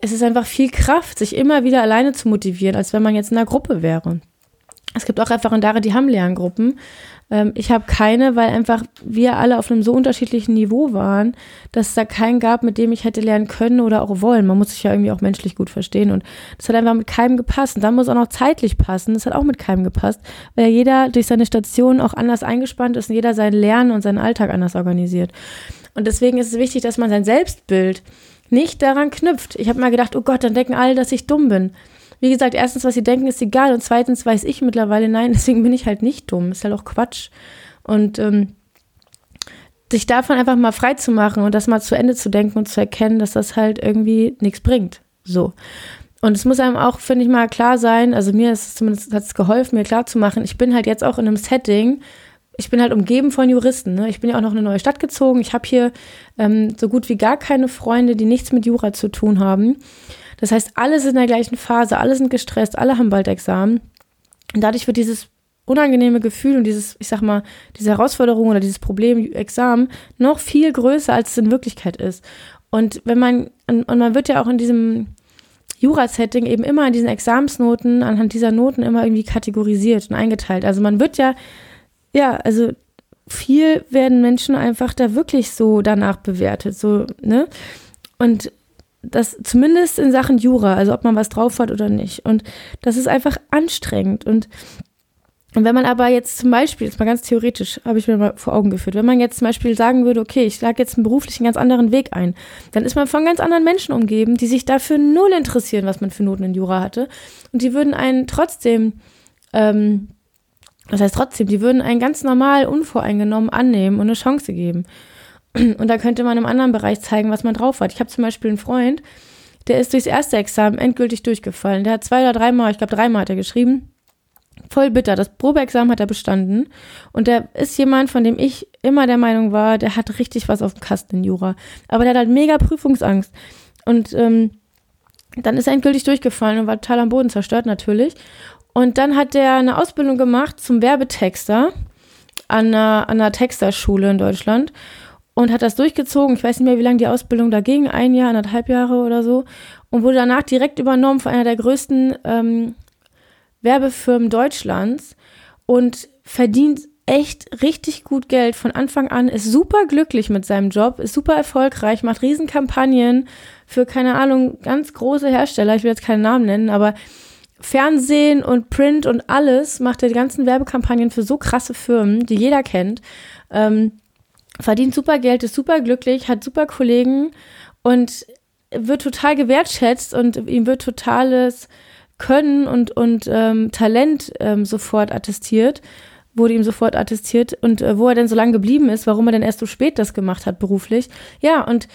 es ist einfach viel Kraft, sich immer wieder alleine zu motivieren, als wenn man jetzt in einer Gruppe wäre. Es gibt auch Referendare, die haben Lerngruppen. Ähm, ich habe keine, weil einfach wir alle auf einem so unterschiedlichen Niveau waren, dass es da keinen gab, mit dem ich hätte lernen können oder auch wollen. Man muss sich ja irgendwie auch menschlich gut verstehen. Und das hat einfach mit keinem gepasst. Und dann muss auch noch zeitlich passen. Das hat auch mit keinem gepasst, weil jeder durch seine Station auch anders eingespannt ist und jeder sein Lernen und seinen Alltag anders organisiert. Und deswegen ist es wichtig, dass man sein Selbstbild nicht daran knüpft. Ich habe mal gedacht, oh Gott, dann denken alle, dass ich dumm bin. Wie gesagt, erstens, was sie denken, ist egal. Und zweitens weiß ich mittlerweile, nein, deswegen bin ich halt nicht dumm. Ist halt auch Quatsch. Und ähm, sich davon einfach mal frei zu machen und das mal zu Ende zu denken und zu erkennen, dass das halt irgendwie nichts bringt. So. Und es muss einem auch, finde ich mal, klar sein, also mir ist es zumindest hat es geholfen, mir klar zu machen, ich bin halt jetzt auch in einem Setting, ich bin halt umgeben von Juristen. Ne? Ich bin ja auch noch in eine neue Stadt gezogen. Ich habe hier ähm, so gut wie gar keine Freunde, die nichts mit Jura zu tun haben. Das heißt, alle sind in der gleichen Phase, alle sind gestresst, alle haben bald Examen. Und dadurch wird dieses unangenehme Gefühl und dieses, ich sag mal, diese Herausforderung oder dieses Problem Examen noch viel größer, als es in Wirklichkeit ist. Und wenn man, und man wird ja auch in diesem Jura-Setting eben immer an diesen Examensnoten, anhand dieser Noten immer irgendwie kategorisiert und eingeteilt. Also man wird ja, ja, also viel werden Menschen einfach da wirklich so danach bewertet, so, ne? Und das zumindest in Sachen Jura, also ob man was drauf hat oder nicht. Und das ist einfach anstrengend. Und, wenn man aber jetzt zum Beispiel, jetzt mal ganz theoretisch, habe ich mir mal vor Augen geführt, wenn man jetzt zum Beispiel sagen würde, okay, ich schlage jetzt einen beruflichen ganz anderen Weg ein, dann ist man von ganz anderen Menschen umgeben, die sich dafür null interessieren, was man für Noten in Jura hatte. Und die würden einen trotzdem, ähm, das heißt trotzdem, die würden einen ganz normal, unvoreingenommen annehmen und eine Chance geben. Und da könnte man im anderen Bereich zeigen, was man drauf hat. Ich habe zum Beispiel einen Freund, der ist durchs erste Examen endgültig durchgefallen. Der hat zwei oder dreimal, ich glaube dreimal hat er geschrieben. Voll bitter. Das Probeexamen hat er bestanden. Und der ist jemand, von dem ich immer der Meinung war, der hat richtig was auf dem Kasten in Jura. Aber der hat halt mega Prüfungsangst. Und ähm, dann ist er endgültig durchgefallen und war total am Boden zerstört natürlich. Und dann hat der eine Ausbildung gemacht zum Werbetexter an einer, an einer Texterschule in Deutschland und hat das durchgezogen. Ich weiß nicht mehr, wie lange die Ausbildung da ging, ein Jahr, anderthalb Jahre oder so. Und wurde danach direkt übernommen von einer der größten ähm, Werbefirmen Deutschlands und verdient echt richtig gut Geld von Anfang an, ist super glücklich mit seinem Job, ist super erfolgreich, macht Riesenkampagnen für, keine Ahnung, ganz große Hersteller, ich will jetzt keinen Namen nennen, aber Fernsehen und Print und alles macht er die ganzen Werbekampagnen für so krasse Firmen, die jeder kennt. Ähm, verdient super Geld, ist super glücklich, hat super Kollegen und wird total gewertschätzt und ihm wird totales Können und, und ähm, Talent ähm, sofort attestiert, wurde ihm sofort attestiert und äh, wo er denn so lange geblieben ist, warum er denn erst so spät das gemacht hat beruflich. Ja, und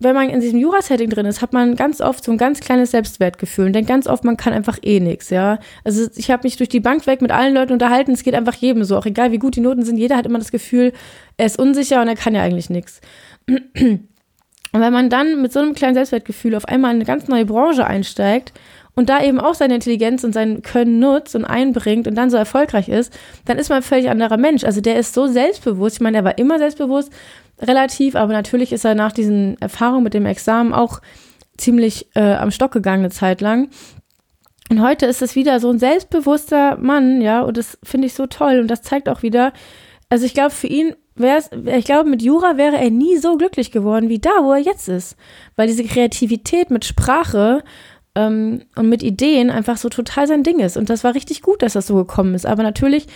wenn man in diesem Jura-Setting drin ist, hat man ganz oft so ein ganz kleines Selbstwertgefühl und denkt ganz oft, man kann einfach eh nichts, ja. Also ich habe mich durch die Bank weg mit allen Leuten unterhalten, es geht einfach jedem so, auch egal wie gut die Noten sind, jeder hat immer das Gefühl, er ist unsicher und er kann ja eigentlich nichts. Und wenn man dann mit so einem kleinen Selbstwertgefühl auf einmal in eine ganz neue Branche einsteigt und da eben auch seine Intelligenz und sein Können nutzt und einbringt und dann so erfolgreich ist, dann ist man ein völlig anderer Mensch. Also der ist so selbstbewusst. Ich meine, er war immer selbstbewusst, relativ, aber natürlich ist er nach diesen Erfahrungen mit dem Examen auch ziemlich äh, am Stock gegangen eine Zeit lang. Und heute ist es wieder so ein selbstbewusster Mann, ja, und das finde ich so toll und das zeigt auch wieder, also ich glaube, für ihn wär's, ich glaube, mit Jura wäre er nie so glücklich geworden wie da, wo er jetzt ist. Weil diese Kreativität mit Sprache ähm, und mit Ideen einfach so total sein Ding ist. Und das war richtig gut, dass das so gekommen ist. Aber natürlich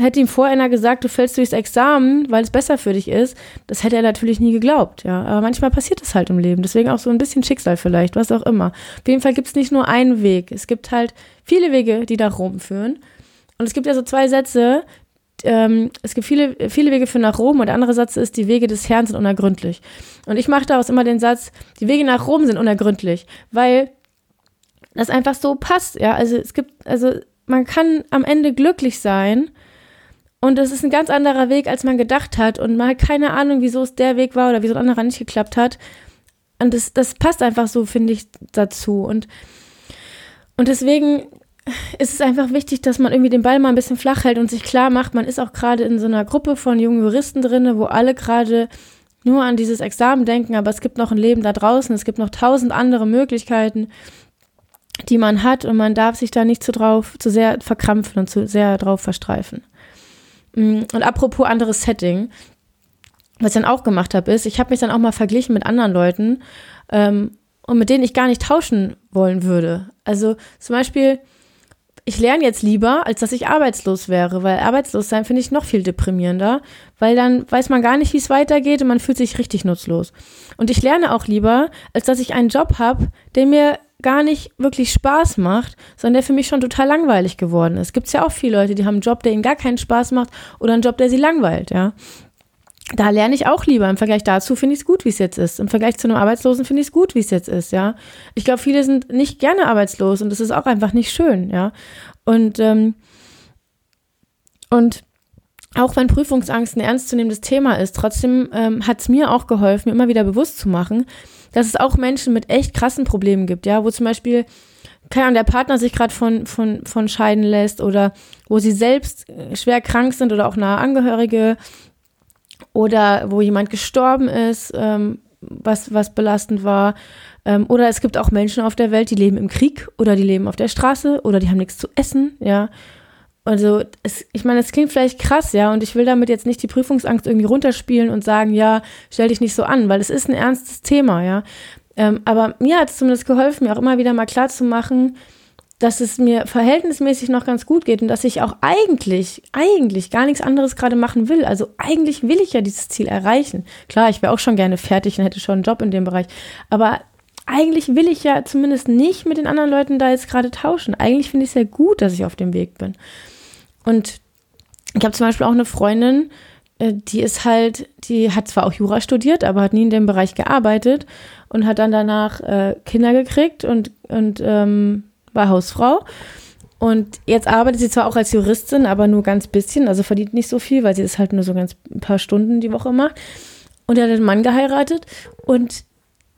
hätte ihm vorher einer gesagt, du fällst durchs Examen, weil es besser für dich ist, das hätte er natürlich nie geglaubt, ja. Aber manchmal passiert es halt im Leben. Deswegen auch so ein bisschen Schicksal vielleicht, was auch immer. Auf jeden Fall gibt es nicht nur einen Weg. Es gibt halt viele Wege, die nach Rom führen. Und es gibt ja so zwei Sätze. Ähm, es gibt viele, viele Wege für nach Rom und der andere Satz ist, die Wege des Herrn sind unergründlich. Und ich mache daraus immer den Satz, die Wege nach Rom sind unergründlich, weil das einfach so passt, ja. Also es gibt, also man kann am Ende glücklich sein, und es ist ein ganz anderer Weg, als man gedacht hat. Und man hat keine Ahnung, wieso es der Weg war oder wieso ein anderer nicht geklappt hat. Und das, das passt einfach so, finde ich, dazu. Und, und deswegen ist es einfach wichtig, dass man irgendwie den Ball mal ein bisschen flach hält und sich klar macht, man ist auch gerade in so einer Gruppe von jungen Juristen drin, wo alle gerade nur an dieses Examen denken, aber es gibt noch ein Leben da draußen, es gibt noch tausend andere Möglichkeiten, die man hat und man darf sich da nicht zu drauf, zu sehr verkrampfen und zu sehr drauf verstreifen. Mm, und apropos anderes Setting, was ich dann auch gemacht habe, ist, ich habe mich dann auch mal verglichen mit anderen Leuten ähm, und mit denen ich gar nicht tauschen wollen würde. Also zum Beispiel, ich lerne jetzt lieber, als dass ich arbeitslos wäre, weil arbeitslos sein finde ich noch viel deprimierender, weil dann weiß man gar nicht, wie es weitergeht und man fühlt sich richtig nutzlos. Und ich lerne auch lieber, als dass ich einen Job habe, der mir gar nicht wirklich Spaß macht, sondern der für mich schon total langweilig geworden ist. Gibt es ja auch viele Leute, die haben einen Job, der ihnen gar keinen Spaß macht oder einen Job, der sie langweilt, ja. Da lerne ich auch lieber. Im Vergleich dazu finde ich es gut, wie es jetzt ist. Im Vergleich zu einem Arbeitslosen finde ich es gut, wie es jetzt ist, ja. Ich glaube, viele sind nicht gerne arbeitslos und das ist auch einfach nicht schön, ja. Und, ähm, und auch wenn Prüfungsangst ein ernstzunehmendes Thema ist, trotzdem ähm, hat es mir auch geholfen, mir immer wieder bewusst zu machen, dass es auch Menschen mit echt krassen Problemen gibt, ja, wo zum Beispiel keine Ahnung, der Partner sich gerade von, von, von scheiden lässt oder wo sie selbst äh, schwer krank sind oder auch nahe Angehörige oder wo jemand gestorben ist, ähm, was, was belastend war. Ähm, oder es gibt auch Menschen auf der Welt, die leben im Krieg oder die leben auf der Straße oder die haben nichts zu essen, ja. Also, es, ich meine, es klingt vielleicht krass, ja, und ich will damit jetzt nicht die Prüfungsangst irgendwie runterspielen und sagen, ja, stell dich nicht so an, weil es ist ein ernstes Thema, ja. Ähm, aber mir hat es zumindest geholfen, mir auch immer wieder mal klar zu machen, dass es mir verhältnismäßig noch ganz gut geht und dass ich auch eigentlich, eigentlich gar nichts anderes gerade machen will. Also eigentlich will ich ja dieses Ziel erreichen. Klar, ich wäre auch schon gerne fertig und hätte schon einen Job in dem Bereich. Aber eigentlich will ich ja zumindest nicht mit den anderen Leuten da jetzt gerade tauschen. Eigentlich finde ich es ja gut, dass ich auf dem Weg bin. Und ich habe zum Beispiel auch eine Freundin, äh, die ist halt, die hat zwar auch Jura studiert, aber hat nie in dem Bereich gearbeitet und hat dann danach äh, Kinder gekriegt und, und ähm, war Hausfrau. Und jetzt arbeitet sie zwar auch als Juristin, aber nur ganz bisschen, also verdient nicht so viel, weil sie das halt nur so ganz ein paar Stunden die Woche macht. Und er hat einen Mann geheiratet und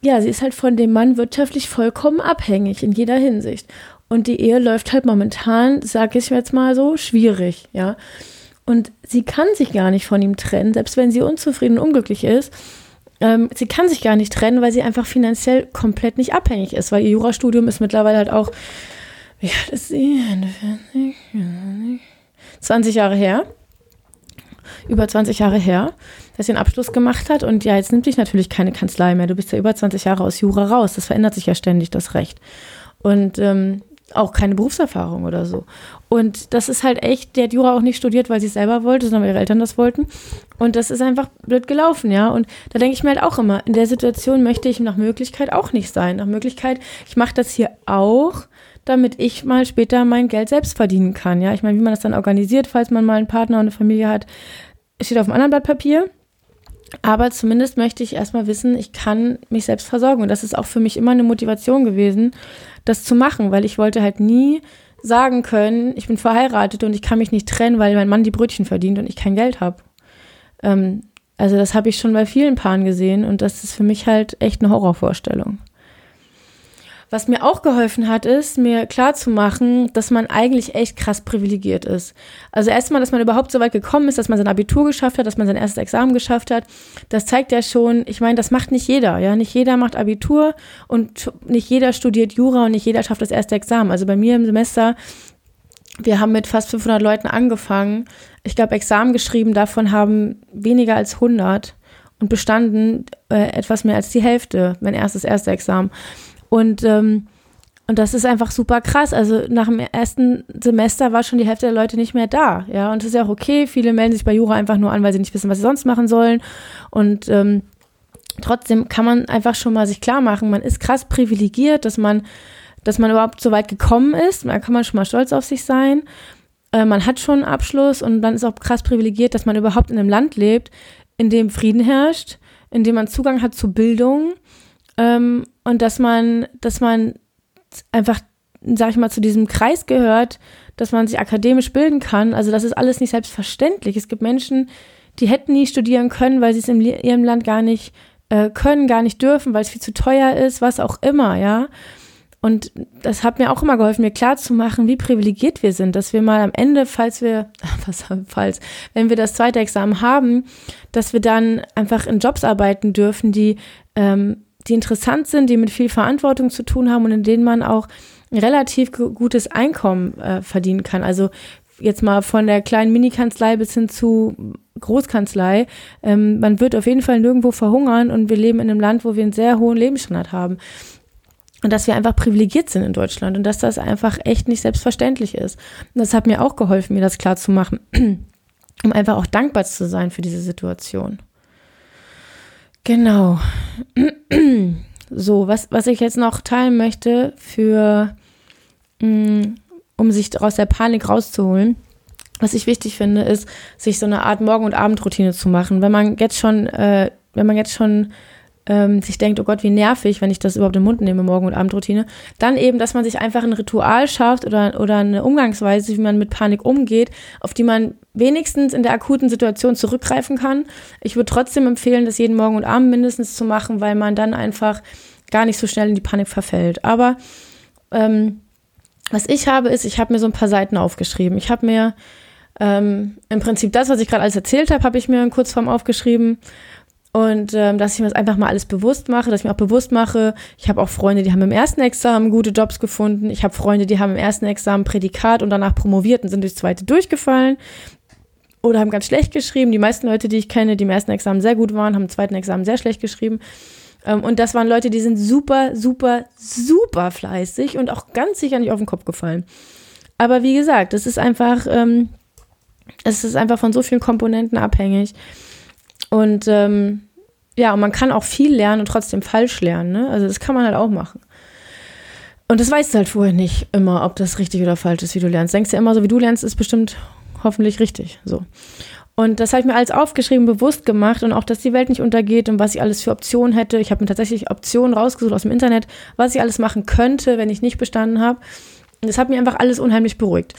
ja, sie ist halt von dem Mann wirtschaftlich vollkommen abhängig in jeder Hinsicht. Und die Ehe läuft halt momentan, sag ich jetzt mal so, schwierig, ja. Und sie kann sich gar nicht von ihm trennen, selbst wenn sie unzufrieden und unglücklich ist. Ähm, sie kann sich gar nicht trennen, weil sie einfach finanziell komplett nicht abhängig ist, weil ihr Jurastudium ist mittlerweile halt auch, wie alt ist sie? 20 Jahre her. Über 20 Jahre her, dass sie einen Abschluss gemacht hat. Und ja, jetzt nimmt dich natürlich keine Kanzlei mehr. Du bist ja über 20 Jahre aus Jura raus. Das verändert sich ja ständig, das Recht. Und ähm, auch keine Berufserfahrung oder so. Und das ist halt echt, der hat Jura auch nicht studiert, weil sie es selber wollte, sondern weil ihre Eltern das wollten. Und das ist einfach blöd gelaufen, ja. Und da denke ich mir halt auch immer, in der Situation möchte ich nach Möglichkeit auch nicht sein. Nach Möglichkeit, ich mache das hier auch, damit ich mal später mein Geld selbst verdienen kann, ja. Ich meine, wie man das dann organisiert, falls man mal einen Partner und eine Familie hat, steht auf einem anderen Blatt Papier. Aber zumindest möchte ich erstmal wissen, ich kann mich selbst versorgen. Und das ist auch für mich immer eine Motivation gewesen, das zu machen, weil ich wollte halt nie sagen können, ich bin verheiratet und ich kann mich nicht trennen, weil mein Mann die Brötchen verdient und ich kein Geld habe. Ähm, also das habe ich schon bei vielen Paaren gesehen und das ist für mich halt echt eine Horrorvorstellung. Was mir auch geholfen hat, ist, mir klarzumachen, dass man eigentlich echt krass privilegiert ist. Also erstmal, dass man überhaupt so weit gekommen ist, dass man sein Abitur geschafft hat, dass man sein erstes Examen geschafft hat. Das zeigt ja schon, ich meine, das macht nicht jeder, ja. Nicht jeder macht Abitur und nicht jeder studiert Jura und nicht jeder schafft das erste Examen. Also bei mir im Semester wir haben mit fast 500 Leuten angefangen. Ich glaube, Examen geschrieben, davon haben weniger als 100 und bestanden äh, etwas mehr als die Hälfte, mein erstes erste Examen. Und, ähm, und das ist einfach super krass. Also nach dem ersten Semester war schon die Hälfte der Leute nicht mehr da. Ja, und das ist ja auch okay. Viele melden sich bei Jura einfach nur an, weil sie nicht wissen, was sie sonst machen sollen. Und ähm, trotzdem kann man einfach schon mal sich klar machen, man ist krass privilegiert, dass man dass man überhaupt so weit gekommen ist. Da kann man schon mal stolz auf sich sein. Äh, man hat schon einen Abschluss und dann ist auch krass privilegiert, dass man überhaupt in einem Land lebt, in dem Frieden herrscht, in dem man Zugang hat zu Bildung ähm, und dass man, dass man einfach, sag ich mal, zu diesem Kreis gehört, dass man sich akademisch bilden kann. Also das ist alles nicht selbstverständlich. Es gibt Menschen, die hätten nie studieren können, weil sie es in ihrem Land gar nicht äh, können, gar nicht dürfen, weil es viel zu teuer ist, was auch immer, ja. Und das hat mir auch immer geholfen, mir klarzumachen, wie privilegiert wir sind, dass wir mal am Ende, falls wir, was falls, wenn wir das zweite Examen haben, dass wir dann einfach in Jobs arbeiten dürfen, die, ähm, die interessant sind, die mit viel Verantwortung zu tun haben und in denen man auch relativ gutes Einkommen äh, verdienen kann. Also jetzt mal von der kleinen Minikanzlei bis hin zu Großkanzlei. Ähm, man wird auf jeden Fall nirgendwo verhungern und wir leben in einem Land, wo wir einen sehr hohen Lebensstandard haben und dass wir einfach privilegiert sind in Deutschland und dass das einfach echt nicht selbstverständlich ist. Und das hat mir auch geholfen, mir das klar zu machen, um einfach auch dankbar zu sein für diese Situation. Genau. So, was, was ich jetzt noch teilen möchte für, mm, um sich aus der Panik rauszuholen, was ich wichtig finde, ist, sich so eine Art Morgen- und Abendroutine zu machen. Wenn man jetzt schon, äh, wenn man jetzt schon ähm, sich denkt, oh Gott, wie nervig, wenn ich das überhaupt im Mund nehme, Morgen- und Abendroutine. Dann eben, dass man sich einfach ein Ritual schafft oder, oder eine Umgangsweise, wie man mit Panik umgeht, auf die man wenigstens in der akuten Situation zurückgreifen kann. Ich würde trotzdem empfehlen, das jeden Morgen und Abend mindestens zu machen, weil man dann einfach gar nicht so schnell in die Panik verfällt. Aber ähm, was ich habe, ist, ich habe mir so ein paar Seiten aufgeschrieben. Ich habe mir ähm, im Prinzip das, was ich gerade alles erzählt habe, habe ich mir in Kurzform aufgeschrieben und ähm, dass ich mir das einfach mal alles bewusst mache, dass ich mir auch bewusst mache, ich habe auch Freunde, die haben im ersten Examen gute Jobs gefunden. Ich habe Freunde, die haben im ersten Examen Prädikat und danach promoviert und sind durchs zweite durchgefallen. Oder haben ganz schlecht geschrieben. Die meisten Leute, die ich kenne, die im ersten Examen sehr gut waren, haben im zweiten Examen sehr schlecht geschrieben. Ähm, und das waren Leute, die sind super, super, super fleißig und auch ganz sicher nicht auf den Kopf gefallen. Aber wie gesagt, es ist einfach, ähm, ist einfach von so vielen Komponenten abhängig. Und ähm, ja, und man kann auch viel lernen und trotzdem falsch lernen. Ne? Also das kann man halt auch machen. Und das weißt du halt vorher nicht immer, ob das richtig oder falsch ist, wie du lernst. Denkst du immer so, wie du lernst, ist bestimmt hoffentlich richtig. So. Und das habe ich mir alles aufgeschrieben, bewusst gemacht und auch, dass die Welt nicht untergeht und was ich alles für Optionen hätte. Ich habe mir tatsächlich Optionen rausgesucht aus dem Internet, was ich alles machen könnte, wenn ich nicht bestanden habe. Das hat mir einfach alles unheimlich beruhigt.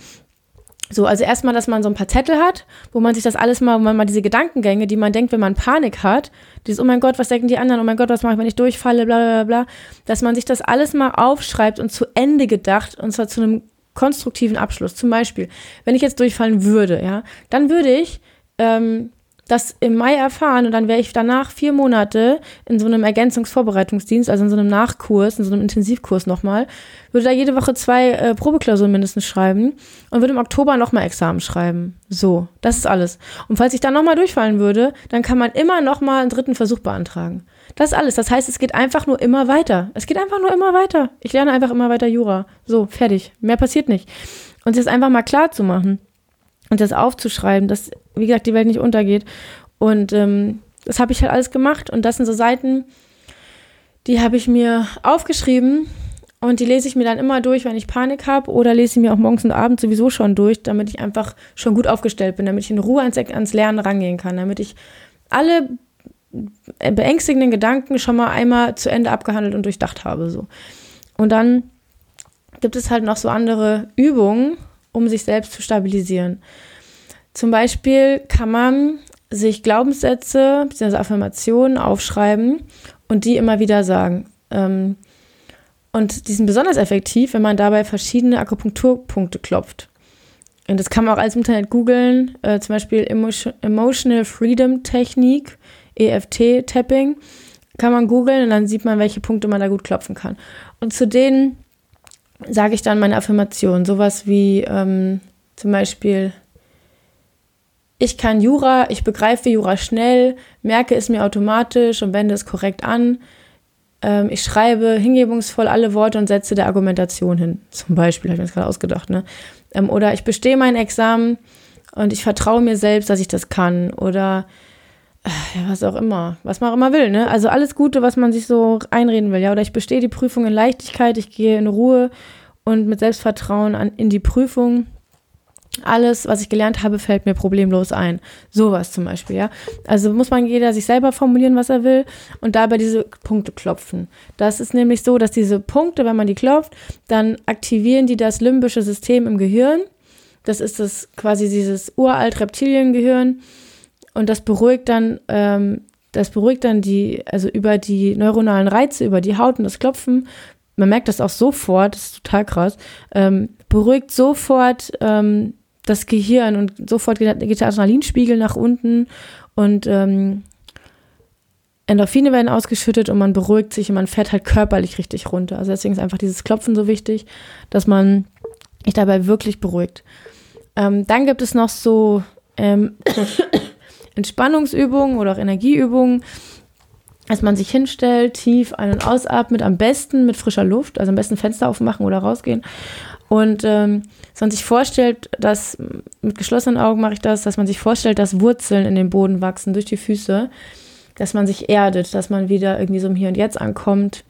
So, also erstmal, dass man so ein paar Zettel hat, wo man sich das alles mal, wo man mal diese Gedankengänge, die man denkt, wenn man Panik hat, dieses, oh mein Gott, was denken die anderen, oh mein Gott, was mache ich, wenn ich durchfalle, bla bla bla, dass man sich das alles mal aufschreibt und zu Ende gedacht, und zwar zu einem konstruktiven Abschluss. Zum Beispiel, wenn ich jetzt durchfallen würde, ja, dann würde ich ähm, das im Mai erfahren und dann wäre ich danach vier Monate in so einem Ergänzungsvorbereitungsdienst, also in so einem Nachkurs, in so einem Intensivkurs nochmal, würde da jede Woche zwei äh, Probeklausuren mindestens schreiben und würde im Oktober nochmal Examen schreiben. So, das ist alles. Und falls ich dann nochmal durchfallen würde, dann kann man immer nochmal einen dritten Versuch beantragen. Das ist alles. Das heißt, es geht einfach nur immer weiter. Es geht einfach nur immer weiter. Ich lerne einfach immer weiter Jura. So, fertig. Mehr passiert nicht. Und es einfach mal klar zu machen und das aufzuschreiben, dass, wie gesagt, die Welt nicht untergeht. Und ähm, das habe ich halt alles gemacht. Und das sind so Seiten, die habe ich mir aufgeschrieben und die lese ich mir dann immer durch, wenn ich Panik habe oder lese ich mir auch morgens und abends sowieso schon durch, damit ich einfach schon gut aufgestellt bin, damit ich in Ruhe ans, ans Lernen rangehen kann, damit ich alle beängstigenden Gedanken schon mal einmal zu Ende abgehandelt und durchdacht habe. So. Und dann gibt es halt noch so andere Übungen, um sich selbst zu stabilisieren. Zum Beispiel kann man sich Glaubenssätze bzw. Affirmationen aufschreiben und die immer wieder sagen. Ähm, und die sind besonders effektiv, wenn man dabei verschiedene Akupunkturpunkte klopft. Und das kann man auch als Internet googeln, äh, zum Beispiel Emotional Freedom Technik, EFT Tapping, kann man googeln und dann sieht man, welche Punkte man da gut klopfen kann. Und zu denen sage ich dann meine Affirmation, sowas wie, ähm, Zum Beispiel, ich kann Jura, ich begreife Jura schnell, merke es mir automatisch und wende es korrekt an. Ähm, ich schreibe hingebungsvoll alle Worte und Sätze der Argumentation hin. Zum Beispiel, habe ich mir das gerade ausgedacht. Ne? Ähm, oder ich bestehe mein Examen und ich vertraue mir selbst, dass ich das kann. Oder ja, was auch immer, was man auch immer will, ne? Also alles Gute, was man sich so einreden will, ja. Oder ich bestehe die Prüfung in Leichtigkeit, ich gehe in Ruhe und mit Selbstvertrauen an, in die Prüfung alles, was ich gelernt habe, fällt mir problemlos ein. Sowas zum Beispiel, ja. Also muss man jeder sich selber formulieren, was er will und dabei diese Punkte klopfen. Das ist nämlich so, dass diese Punkte, wenn man die klopft, dann aktivieren die das limbische System im Gehirn. Das ist das quasi dieses uralt Reptiliengehirn und das beruhigt dann, ähm, das beruhigt dann die, also über die neuronalen Reize, über die Haut und das Klopfen. Man merkt das auch sofort, das ist total krass, ähm, beruhigt sofort ähm, das Gehirn und sofort geht, der Adrenalinspiegel nach unten und ähm, Endorphine werden ausgeschüttet und man beruhigt sich und man fährt halt körperlich richtig runter. Also deswegen ist einfach dieses Klopfen so wichtig, dass man sich dabei wirklich beruhigt. Ähm, dann gibt es noch so ähm, Entspannungsübungen oder auch Energieübungen, dass man sich hinstellt, tief ein- und ausatmet, am besten mit frischer Luft, also am besten Fenster aufmachen oder rausgehen und ähm, dass man sich vorstellt, dass, mit geschlossenen Augen mache ich das, dass man sich vorstellt, dass Wurzeln in den Boden wachsen durch die Füße, dass man sich erdet, dass man wieder irgendwie so im Hier und Jetzt ankommt,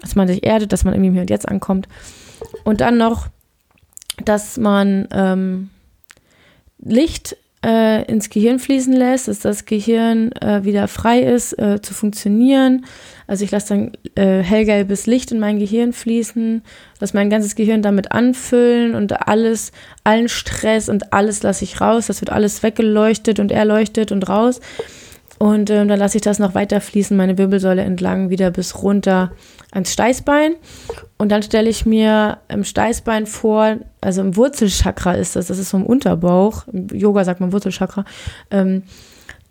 dass man sich erdet, dass man irgendwie im Hier und Jetzt ankommt. Und dann noch, dass man ähm, Licht äh, ins Gehirn fließen lässt, dass das Gehirn äh, wieder frei ist äh, zu funktionieren. Also ich lasse dann äh, hellgelbes Licht in mein Gehirn fließen, lasse mein ganzes Gehirn damit anfüllen und alles, allen Stress und alles lasse ich raus. Das wird alles weggeleuchtet und erleuchtet und raus. Und ähm, dann lasse ich das noch weiter fließen, meine Wirbelsäule entlang, wieder bis runter ans Steißbein. Und dann stelle ich mir im Steißbein vor, also im Wurzelchakra ist das, das ist so im Unterbauch, im Yoga sagt man Wurzelchakra, ähm,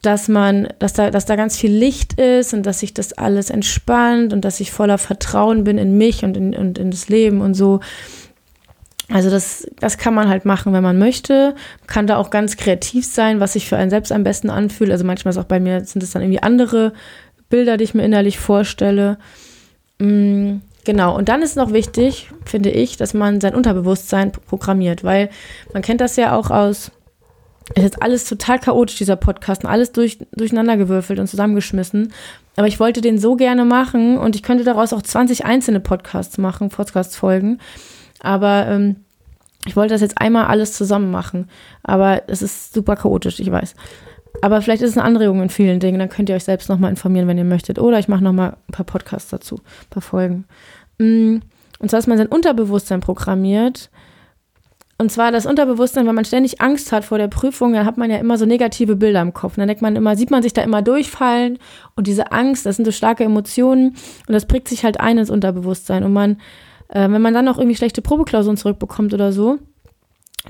dass man, dass da, dass da ganz viel Licht ist und dass sich das alles entspannt und dass ich voller Vertrauen bin in mich und in, und in das Leben und so. Also das, das kann man halt machen, wenn man möchte. Kann da auch ganz kreativ sein, was sich für einen selbst am besten anfühlt. Also manchmal ist auch bei mir, sind es dann irgendwie andere Bilder, die ich mir innerlich vorstelle. Mm, genau, und dann ist noch wichtig, finde ich, dass man sein Unterbewusstsein programmiert, weil man kennt das ja auch aus, es ist alles total chaotisch, dieser Podcast, und alles durch, durcheinandergewürfelt und zusammengeschmissen. Aber ich wollte den so gerne machen und ich könnte daraus auch 20 einzelne Podcasts machen, Podcast-Folgen. Aber ähm, ich wollte das jetzt einmal alles zusammen machen. Aber es ist super chaotisch, ich weiß. Aber vielleicht ist es eine Anregung in vielen Dingen. Dann könnt ihr euch selbst nochmal informieren, wenn ihr möchtet. Oder ich mache nochmal ein paar Podcasts dazu, ein paar Folgen. Mm, und zwar, dass man sein Unterbewusstsein programmiert. Und zwar das Unterbewusstsein, wenn man ständig Angst hat vor der Prüfung, dann hat man ja immer so negative Bilder im Kopf. Und dann denkt man immer, sieht man sich da immer durchfallen. Und diese Angst, das sind so starke Emotionen. Und das prägt sich halt ein ins Unterbewusstsein. Und man äh, wenn man dann noch irgendwie schlechte Probeklausuren zurückbekommt oder so,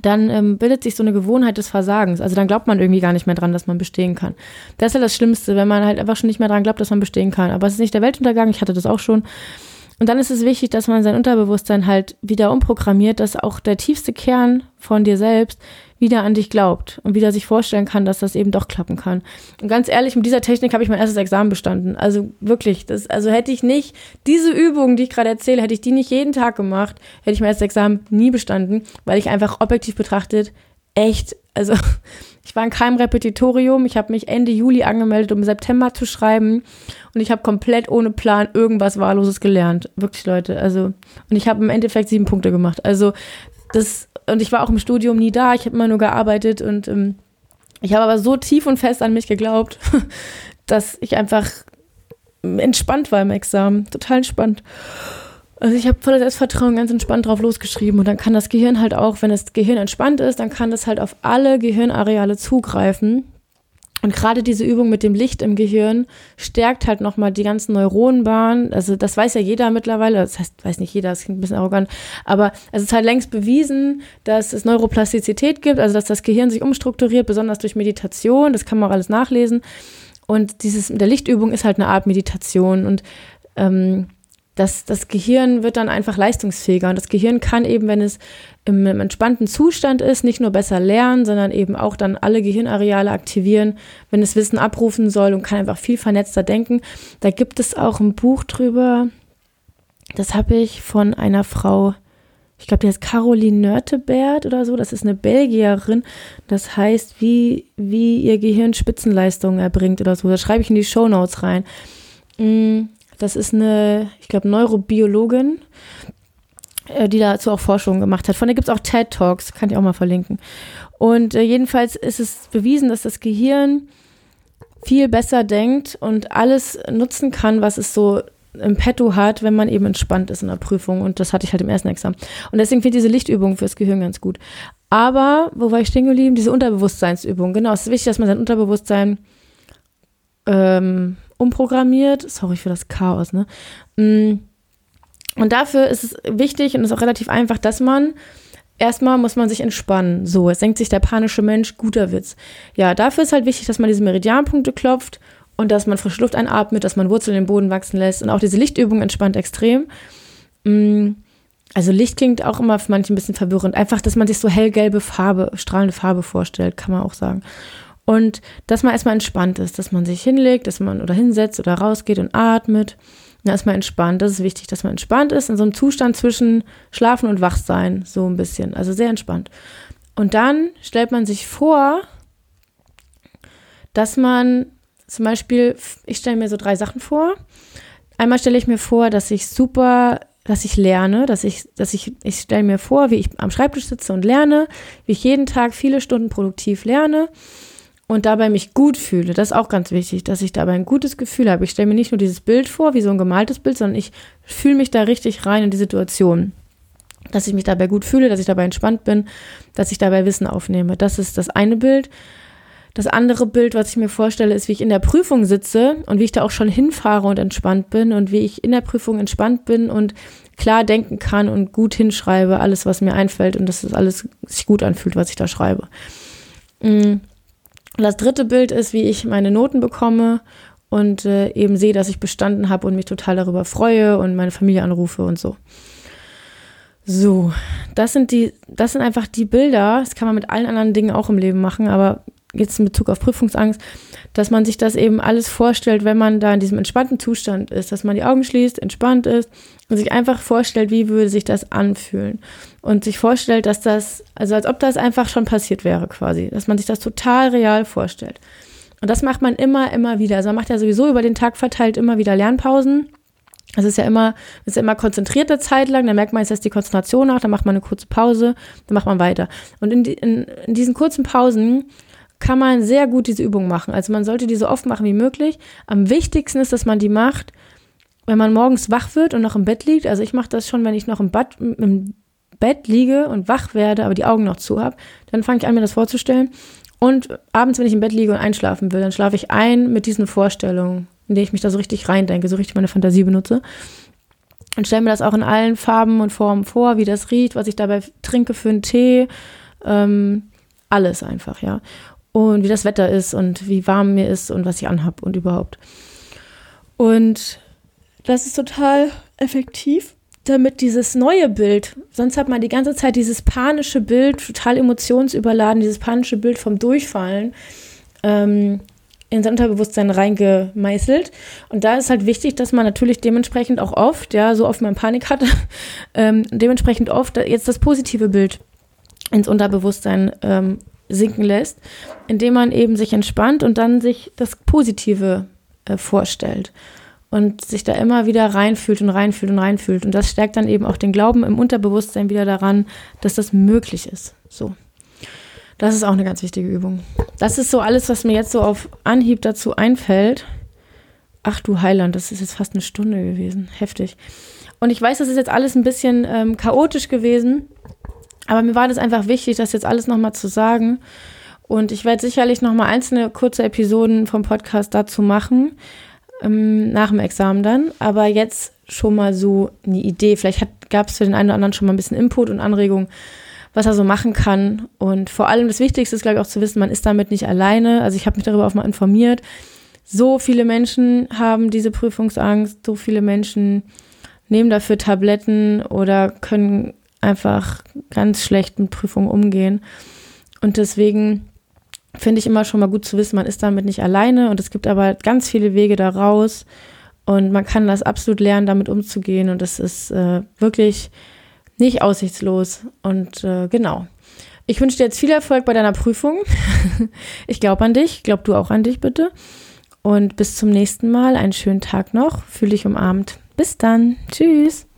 dann ähm, bildet sich so eine Gewohnheit des Versagens. Also dann glaubt man irgendwie gar nicht mehr dran, dass man bestehen kann. Das ist ja das Schlimmste, wenn man halt einfach schon nicht mehr dran glaubt, dass man bestehen kann. Aber es ist nicht der Weltuntergang, ich hatte das auch schon. Und dann ist es wichtig, dass man sein Unterbewusstsein halt wieder umprogrammiert, dass auch der tiefste Kern von dir selbst wieder an dich glaubt und wieder sich vorstellen kann, dass das eben doch klappen kann. Und ganz ehrlich, mit dieser Technik habe ich mein erstes Examen bestanden. Also wirklich, das, also hätte ich nicht diese Übungen, die ich gerade erzähle, hätte ich die nicht jeden Tag gemacht, hätte ich mein erstes Examen nie bestanden, weil ich einfach objektiv betrachtet echt, also ich war in keinem Repetitorium, ich habe mich Ende Juli angemeldet, um im September zu schreiben und ich habe komplett ohne Plan irgendwas Wahlloses gelernt. Wirklich, Leute, also und ich habe im Endeffekt sieben Punkte gemacht. Also das und ich war auch im Studium nie da, ich habe immer nur gearbeitet und ähm, ich habe aber so tief und fest an mich geglaubt, dass ich einfach entspannt war im Examen, total entspannt. Also ich habe voller Selbstvertrauen ganz entspannt drauf losgeschrieben und dann kann das Gehirn halt auch, wenn das Gehirn entspannt ist, dann kann das halt auf alle Gehirnareale zugreifen und gerade diese Übung mit dem Licht im Gehirn stärkt halt nochmal die ganzen Neuronenbahnen. Also das weiß ja jeder mittlerweile. Das heißt, weiß nicht jeder, das klingt ein bisschen arrogant. Aber es ist halt längst bewiesen, dass es Neuroplastizität gibt, also dass das Gehirn sich umstrukturiert, besonders durch Meditation. Das kann man auch alles nachlesen. Und dieses der Lichtübung ist halt eine Art Meditation. Und ähm, das, das Gehirn wird dann einfach leistungsfähiger. Und das Gehirn kann eben, wenn es im, im, entspannten Zustand ist, nicht nur besser lernen, sondern eben auch dann alle Gehirnareale aktivieren, wenn es Wissen abrufen soll und kann einfach viel vernetzter denken. Da gibt es auch ein Buch drüber, das habe ich von einer Frau, ich glaube, die heißt Caroline Nörtebert oder so. Das ist eine Belgierin. Das heißt, wie, wie ihr Gehirn Spitzenleistungen erbringt oder so. Das schreibe ich in die Show Notes rein. Mm, das ist eine, ich glaube, Neurobiologin, äh, die dazu auch Forschungen gemacht hat. Von der gibt es auch TED Talks, kann ich auch mal verlinken. Und äh, jedenfalls ist es bewiesen, dass das Gehirn viel besser denkt und alles nutzen kann, was es so im Petto hat, wenn man eben entspannt ist in der Prüfung. Und das hatte ich halt im ersten Examen. Und deswegen finde ich diese Lichtübung fürs Gehirn ganz gut. Aber, wo war ich stehen geblieben? Diese Unterbewusstseinsübung. Genau, es ist wichtig, dass man sein Unterbewusstsein ähm, umprogrammiert. Sorry für das Chaos, ne? Mm. Und dafür ist es wichtig und ist auch relativ einfach, dass man erstmal muss man sich entspannen. So, es denkt sich der panische Mensch, guter Witz. Ja, dafür ist halt wichtig, dass man diese Meridianpunkte klopft und dass man frische Luft einatmet, dass man Wurzeln im Boden wachsen lässt. Und auch diese Lichtübung entspannt extrem. Mm. Also Licht klingt auch immer für manche ein bisschen verwirrend. Einfach, dass man sich so hellgelbe Farbe, strahlende Farbe vorstellt, kann man auch sagen. Und dass man erstmal entspannt ist, dass man sich hinlegt, dass man oder hinsetzt oder rausgeht und atmet. Ja, erstmal entspannt. Das ist wichtig, dass man entspannt ist, in so einem Zustand zwischen Schlafen und Wachsein, so ein bisschen. Also sehr entspannt. Und dann stellt man sich vor, dass man zum Beispiel, ich stelle mir so drei Sachen vor. Einmal stelle ich mir vor, dass ich super, dass ich lerne, dass ich, dass ich, ich stelle mir vor, wie ich am Schreibtisch sitze und lerne, wie ich jeden Tag viele Stunden produktiv lerne und dabei mich gut fühle. Das ist auch ganz wichtig, dass ich dabei ein gutes Gefühl habe. Ich stelle mir nicht nur dieses Bild vor, wie so ein gemaltes Bild, sondern ich fühle mich da richtig rein in die Situation. Dass ich mich dabei gut fühle, dass ich dabei entspannt bin, dass ich dabei Wissen aufnehme. Das ist das eine Bild. Das andere Bild, was ich mir vorstelle, ist, wie ich in der Prüfung sitze und wie ich da auch schon hinfahre und entspannt bin und wie ich in der Prüfung entspannt bin und klar denken kann und gut hinschreibe, alles, was mir einfällt und dass es alles sich gut anfühlt, was ich da schreibe. Mm. Und das dritte Bild ist, wie ich meine Noten bekomme und äh, eben sehe, dass ich bestanden habe und mich total darüber freue und meine Familie anrufe und so. So, das sind die, das sind einfach die Bilder. Das kann man mit allen anderen Dingen auch im Leben machen, aber jetzt in Bezug auf Prüfungsangst, dass man sich das eben alles vorstellt, wenn man da in diesem entspannten Zustand ist, dass man die Augen schließt, entspannt ist und sich einfach vorstellt, wie würde sich das anfühlen und sich vorstellt, dass das, also als ob das einfach schon passiert wäre quasi, dass man sich das total real vorstellt. Und das macht man immer, immer wieder. Also man macht ja sowieso über den Tag verteilt immer wieder Lernpausen. Es ist ja immer, ist ja immer konzentrierte Zeit lang, dann merkt man, jetzt ist die Konzentration nach, dann macht man eine kurze Pause, dann macht man weiter. Und in, die, in, in diesen kurzen Pausen kann man sehr gut diese Übung machen. Also man sollte die so oft machen wie möglich. Am wichtigsten ist, dass man die macht, wenn man morgens wach wird und noch im Bett liegt. Also ich mache das schon, wenn ich noch im, Bad, im Bett liege und wach werde, aber die Augen noch zu habe. Dann fange ich an, mir das vorzustellen. Und abends, wenn ich im Bett liege und einschlafen will, dann schlafe ich ein mit diesen Vorstellungen, in denen ich mich da so richtig reindenke, so richtig meine Fantasie benutze. Und stelle mir das auch in allen Farben und Formen vor, wie das riecht, was ich dabei trinke für einen Tee. Ähm, alles einfach, ja und wie das Wetter ist und wie warm mir ist und was ich anhab und überhaupt. Und das ist total effektiv, damit dieses neue Bild, sonst hat man die ganze Zeit dieses panische Bild, total emotionsüberladen, dieses panische Bild vom Durchfallen ähm, in sein Unterbewusstsein reingemeißelt. Und da ist halt wichtig, dass man natürlich dementsprechend auch oft, ja, so oft man Panik hat, ähm, dementsprechend oft jetzt das positive Bild ins Unterbewusstsein ähm, sinken lässt, indem man eben sich entspannt und dann sich das Positive äh, vorstellt und sich da immer wieder reinfühlt und reinfühlt und reinfühlt. Und das stärkt dann eben auch den Glauben im Unterbewusstsein wieder daran, dass das möglich ist. So. Das ist auch eine ganz wichtige Übung. Das ist so alles, was mir jetzt so auf Anhieb dazu einfällt. Ach du Heiland, das ist jetzt fast eine Stunde gewesen. Heftig. Und ich weiß, das ist jetzt alles ein bisschen ähm, chaotisch gewesen. Aber mir war das einfach wichtig, das jetzt alles nochmal zu sagen. Und ich werde sicherlich nochmal einzelne kurze Episoden vom Podcast dazu machen, ähm, nach dem Examen dann. Aber jetzt schon mal so eine Idee. Vielleicht gab es für den einen oder anderen schon mal ein bisschen Input und Anregung, was er so machen kann. Und vor allem das Wichtigste ist, glaube ich, auch zu wissen, man ist damit nicht alleine. Also ich habe mich darüber auch mal informiert. So viele Menschen haben diese Prüfungsangst, so viele Menschen nehmen dafür Tabletten oder können einfach ganz schlecht mit Prüfungen umgehen. Und deswegen finde ich immer schon mal gut zu wissen, man ist damit nicht alleine und es gibt aber ganz viele Wege da raus und man kann das absolut lernen, damit umzugehen und das ist äh, wirklich nicht aussichtslos. Und äh, genau. Ich wünsche dir jetzt viel Erfolg bei deiner Prüfung. ich glaube an dich, glaub du auch an dich bitte. Und bis zum nächsten Mal. Einen schönen Tag noch. Fühl dich umarmt. Bis dann. Tschüss.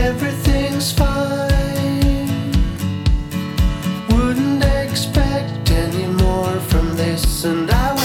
everything's fine. Wouldn't expect any more from this, and I.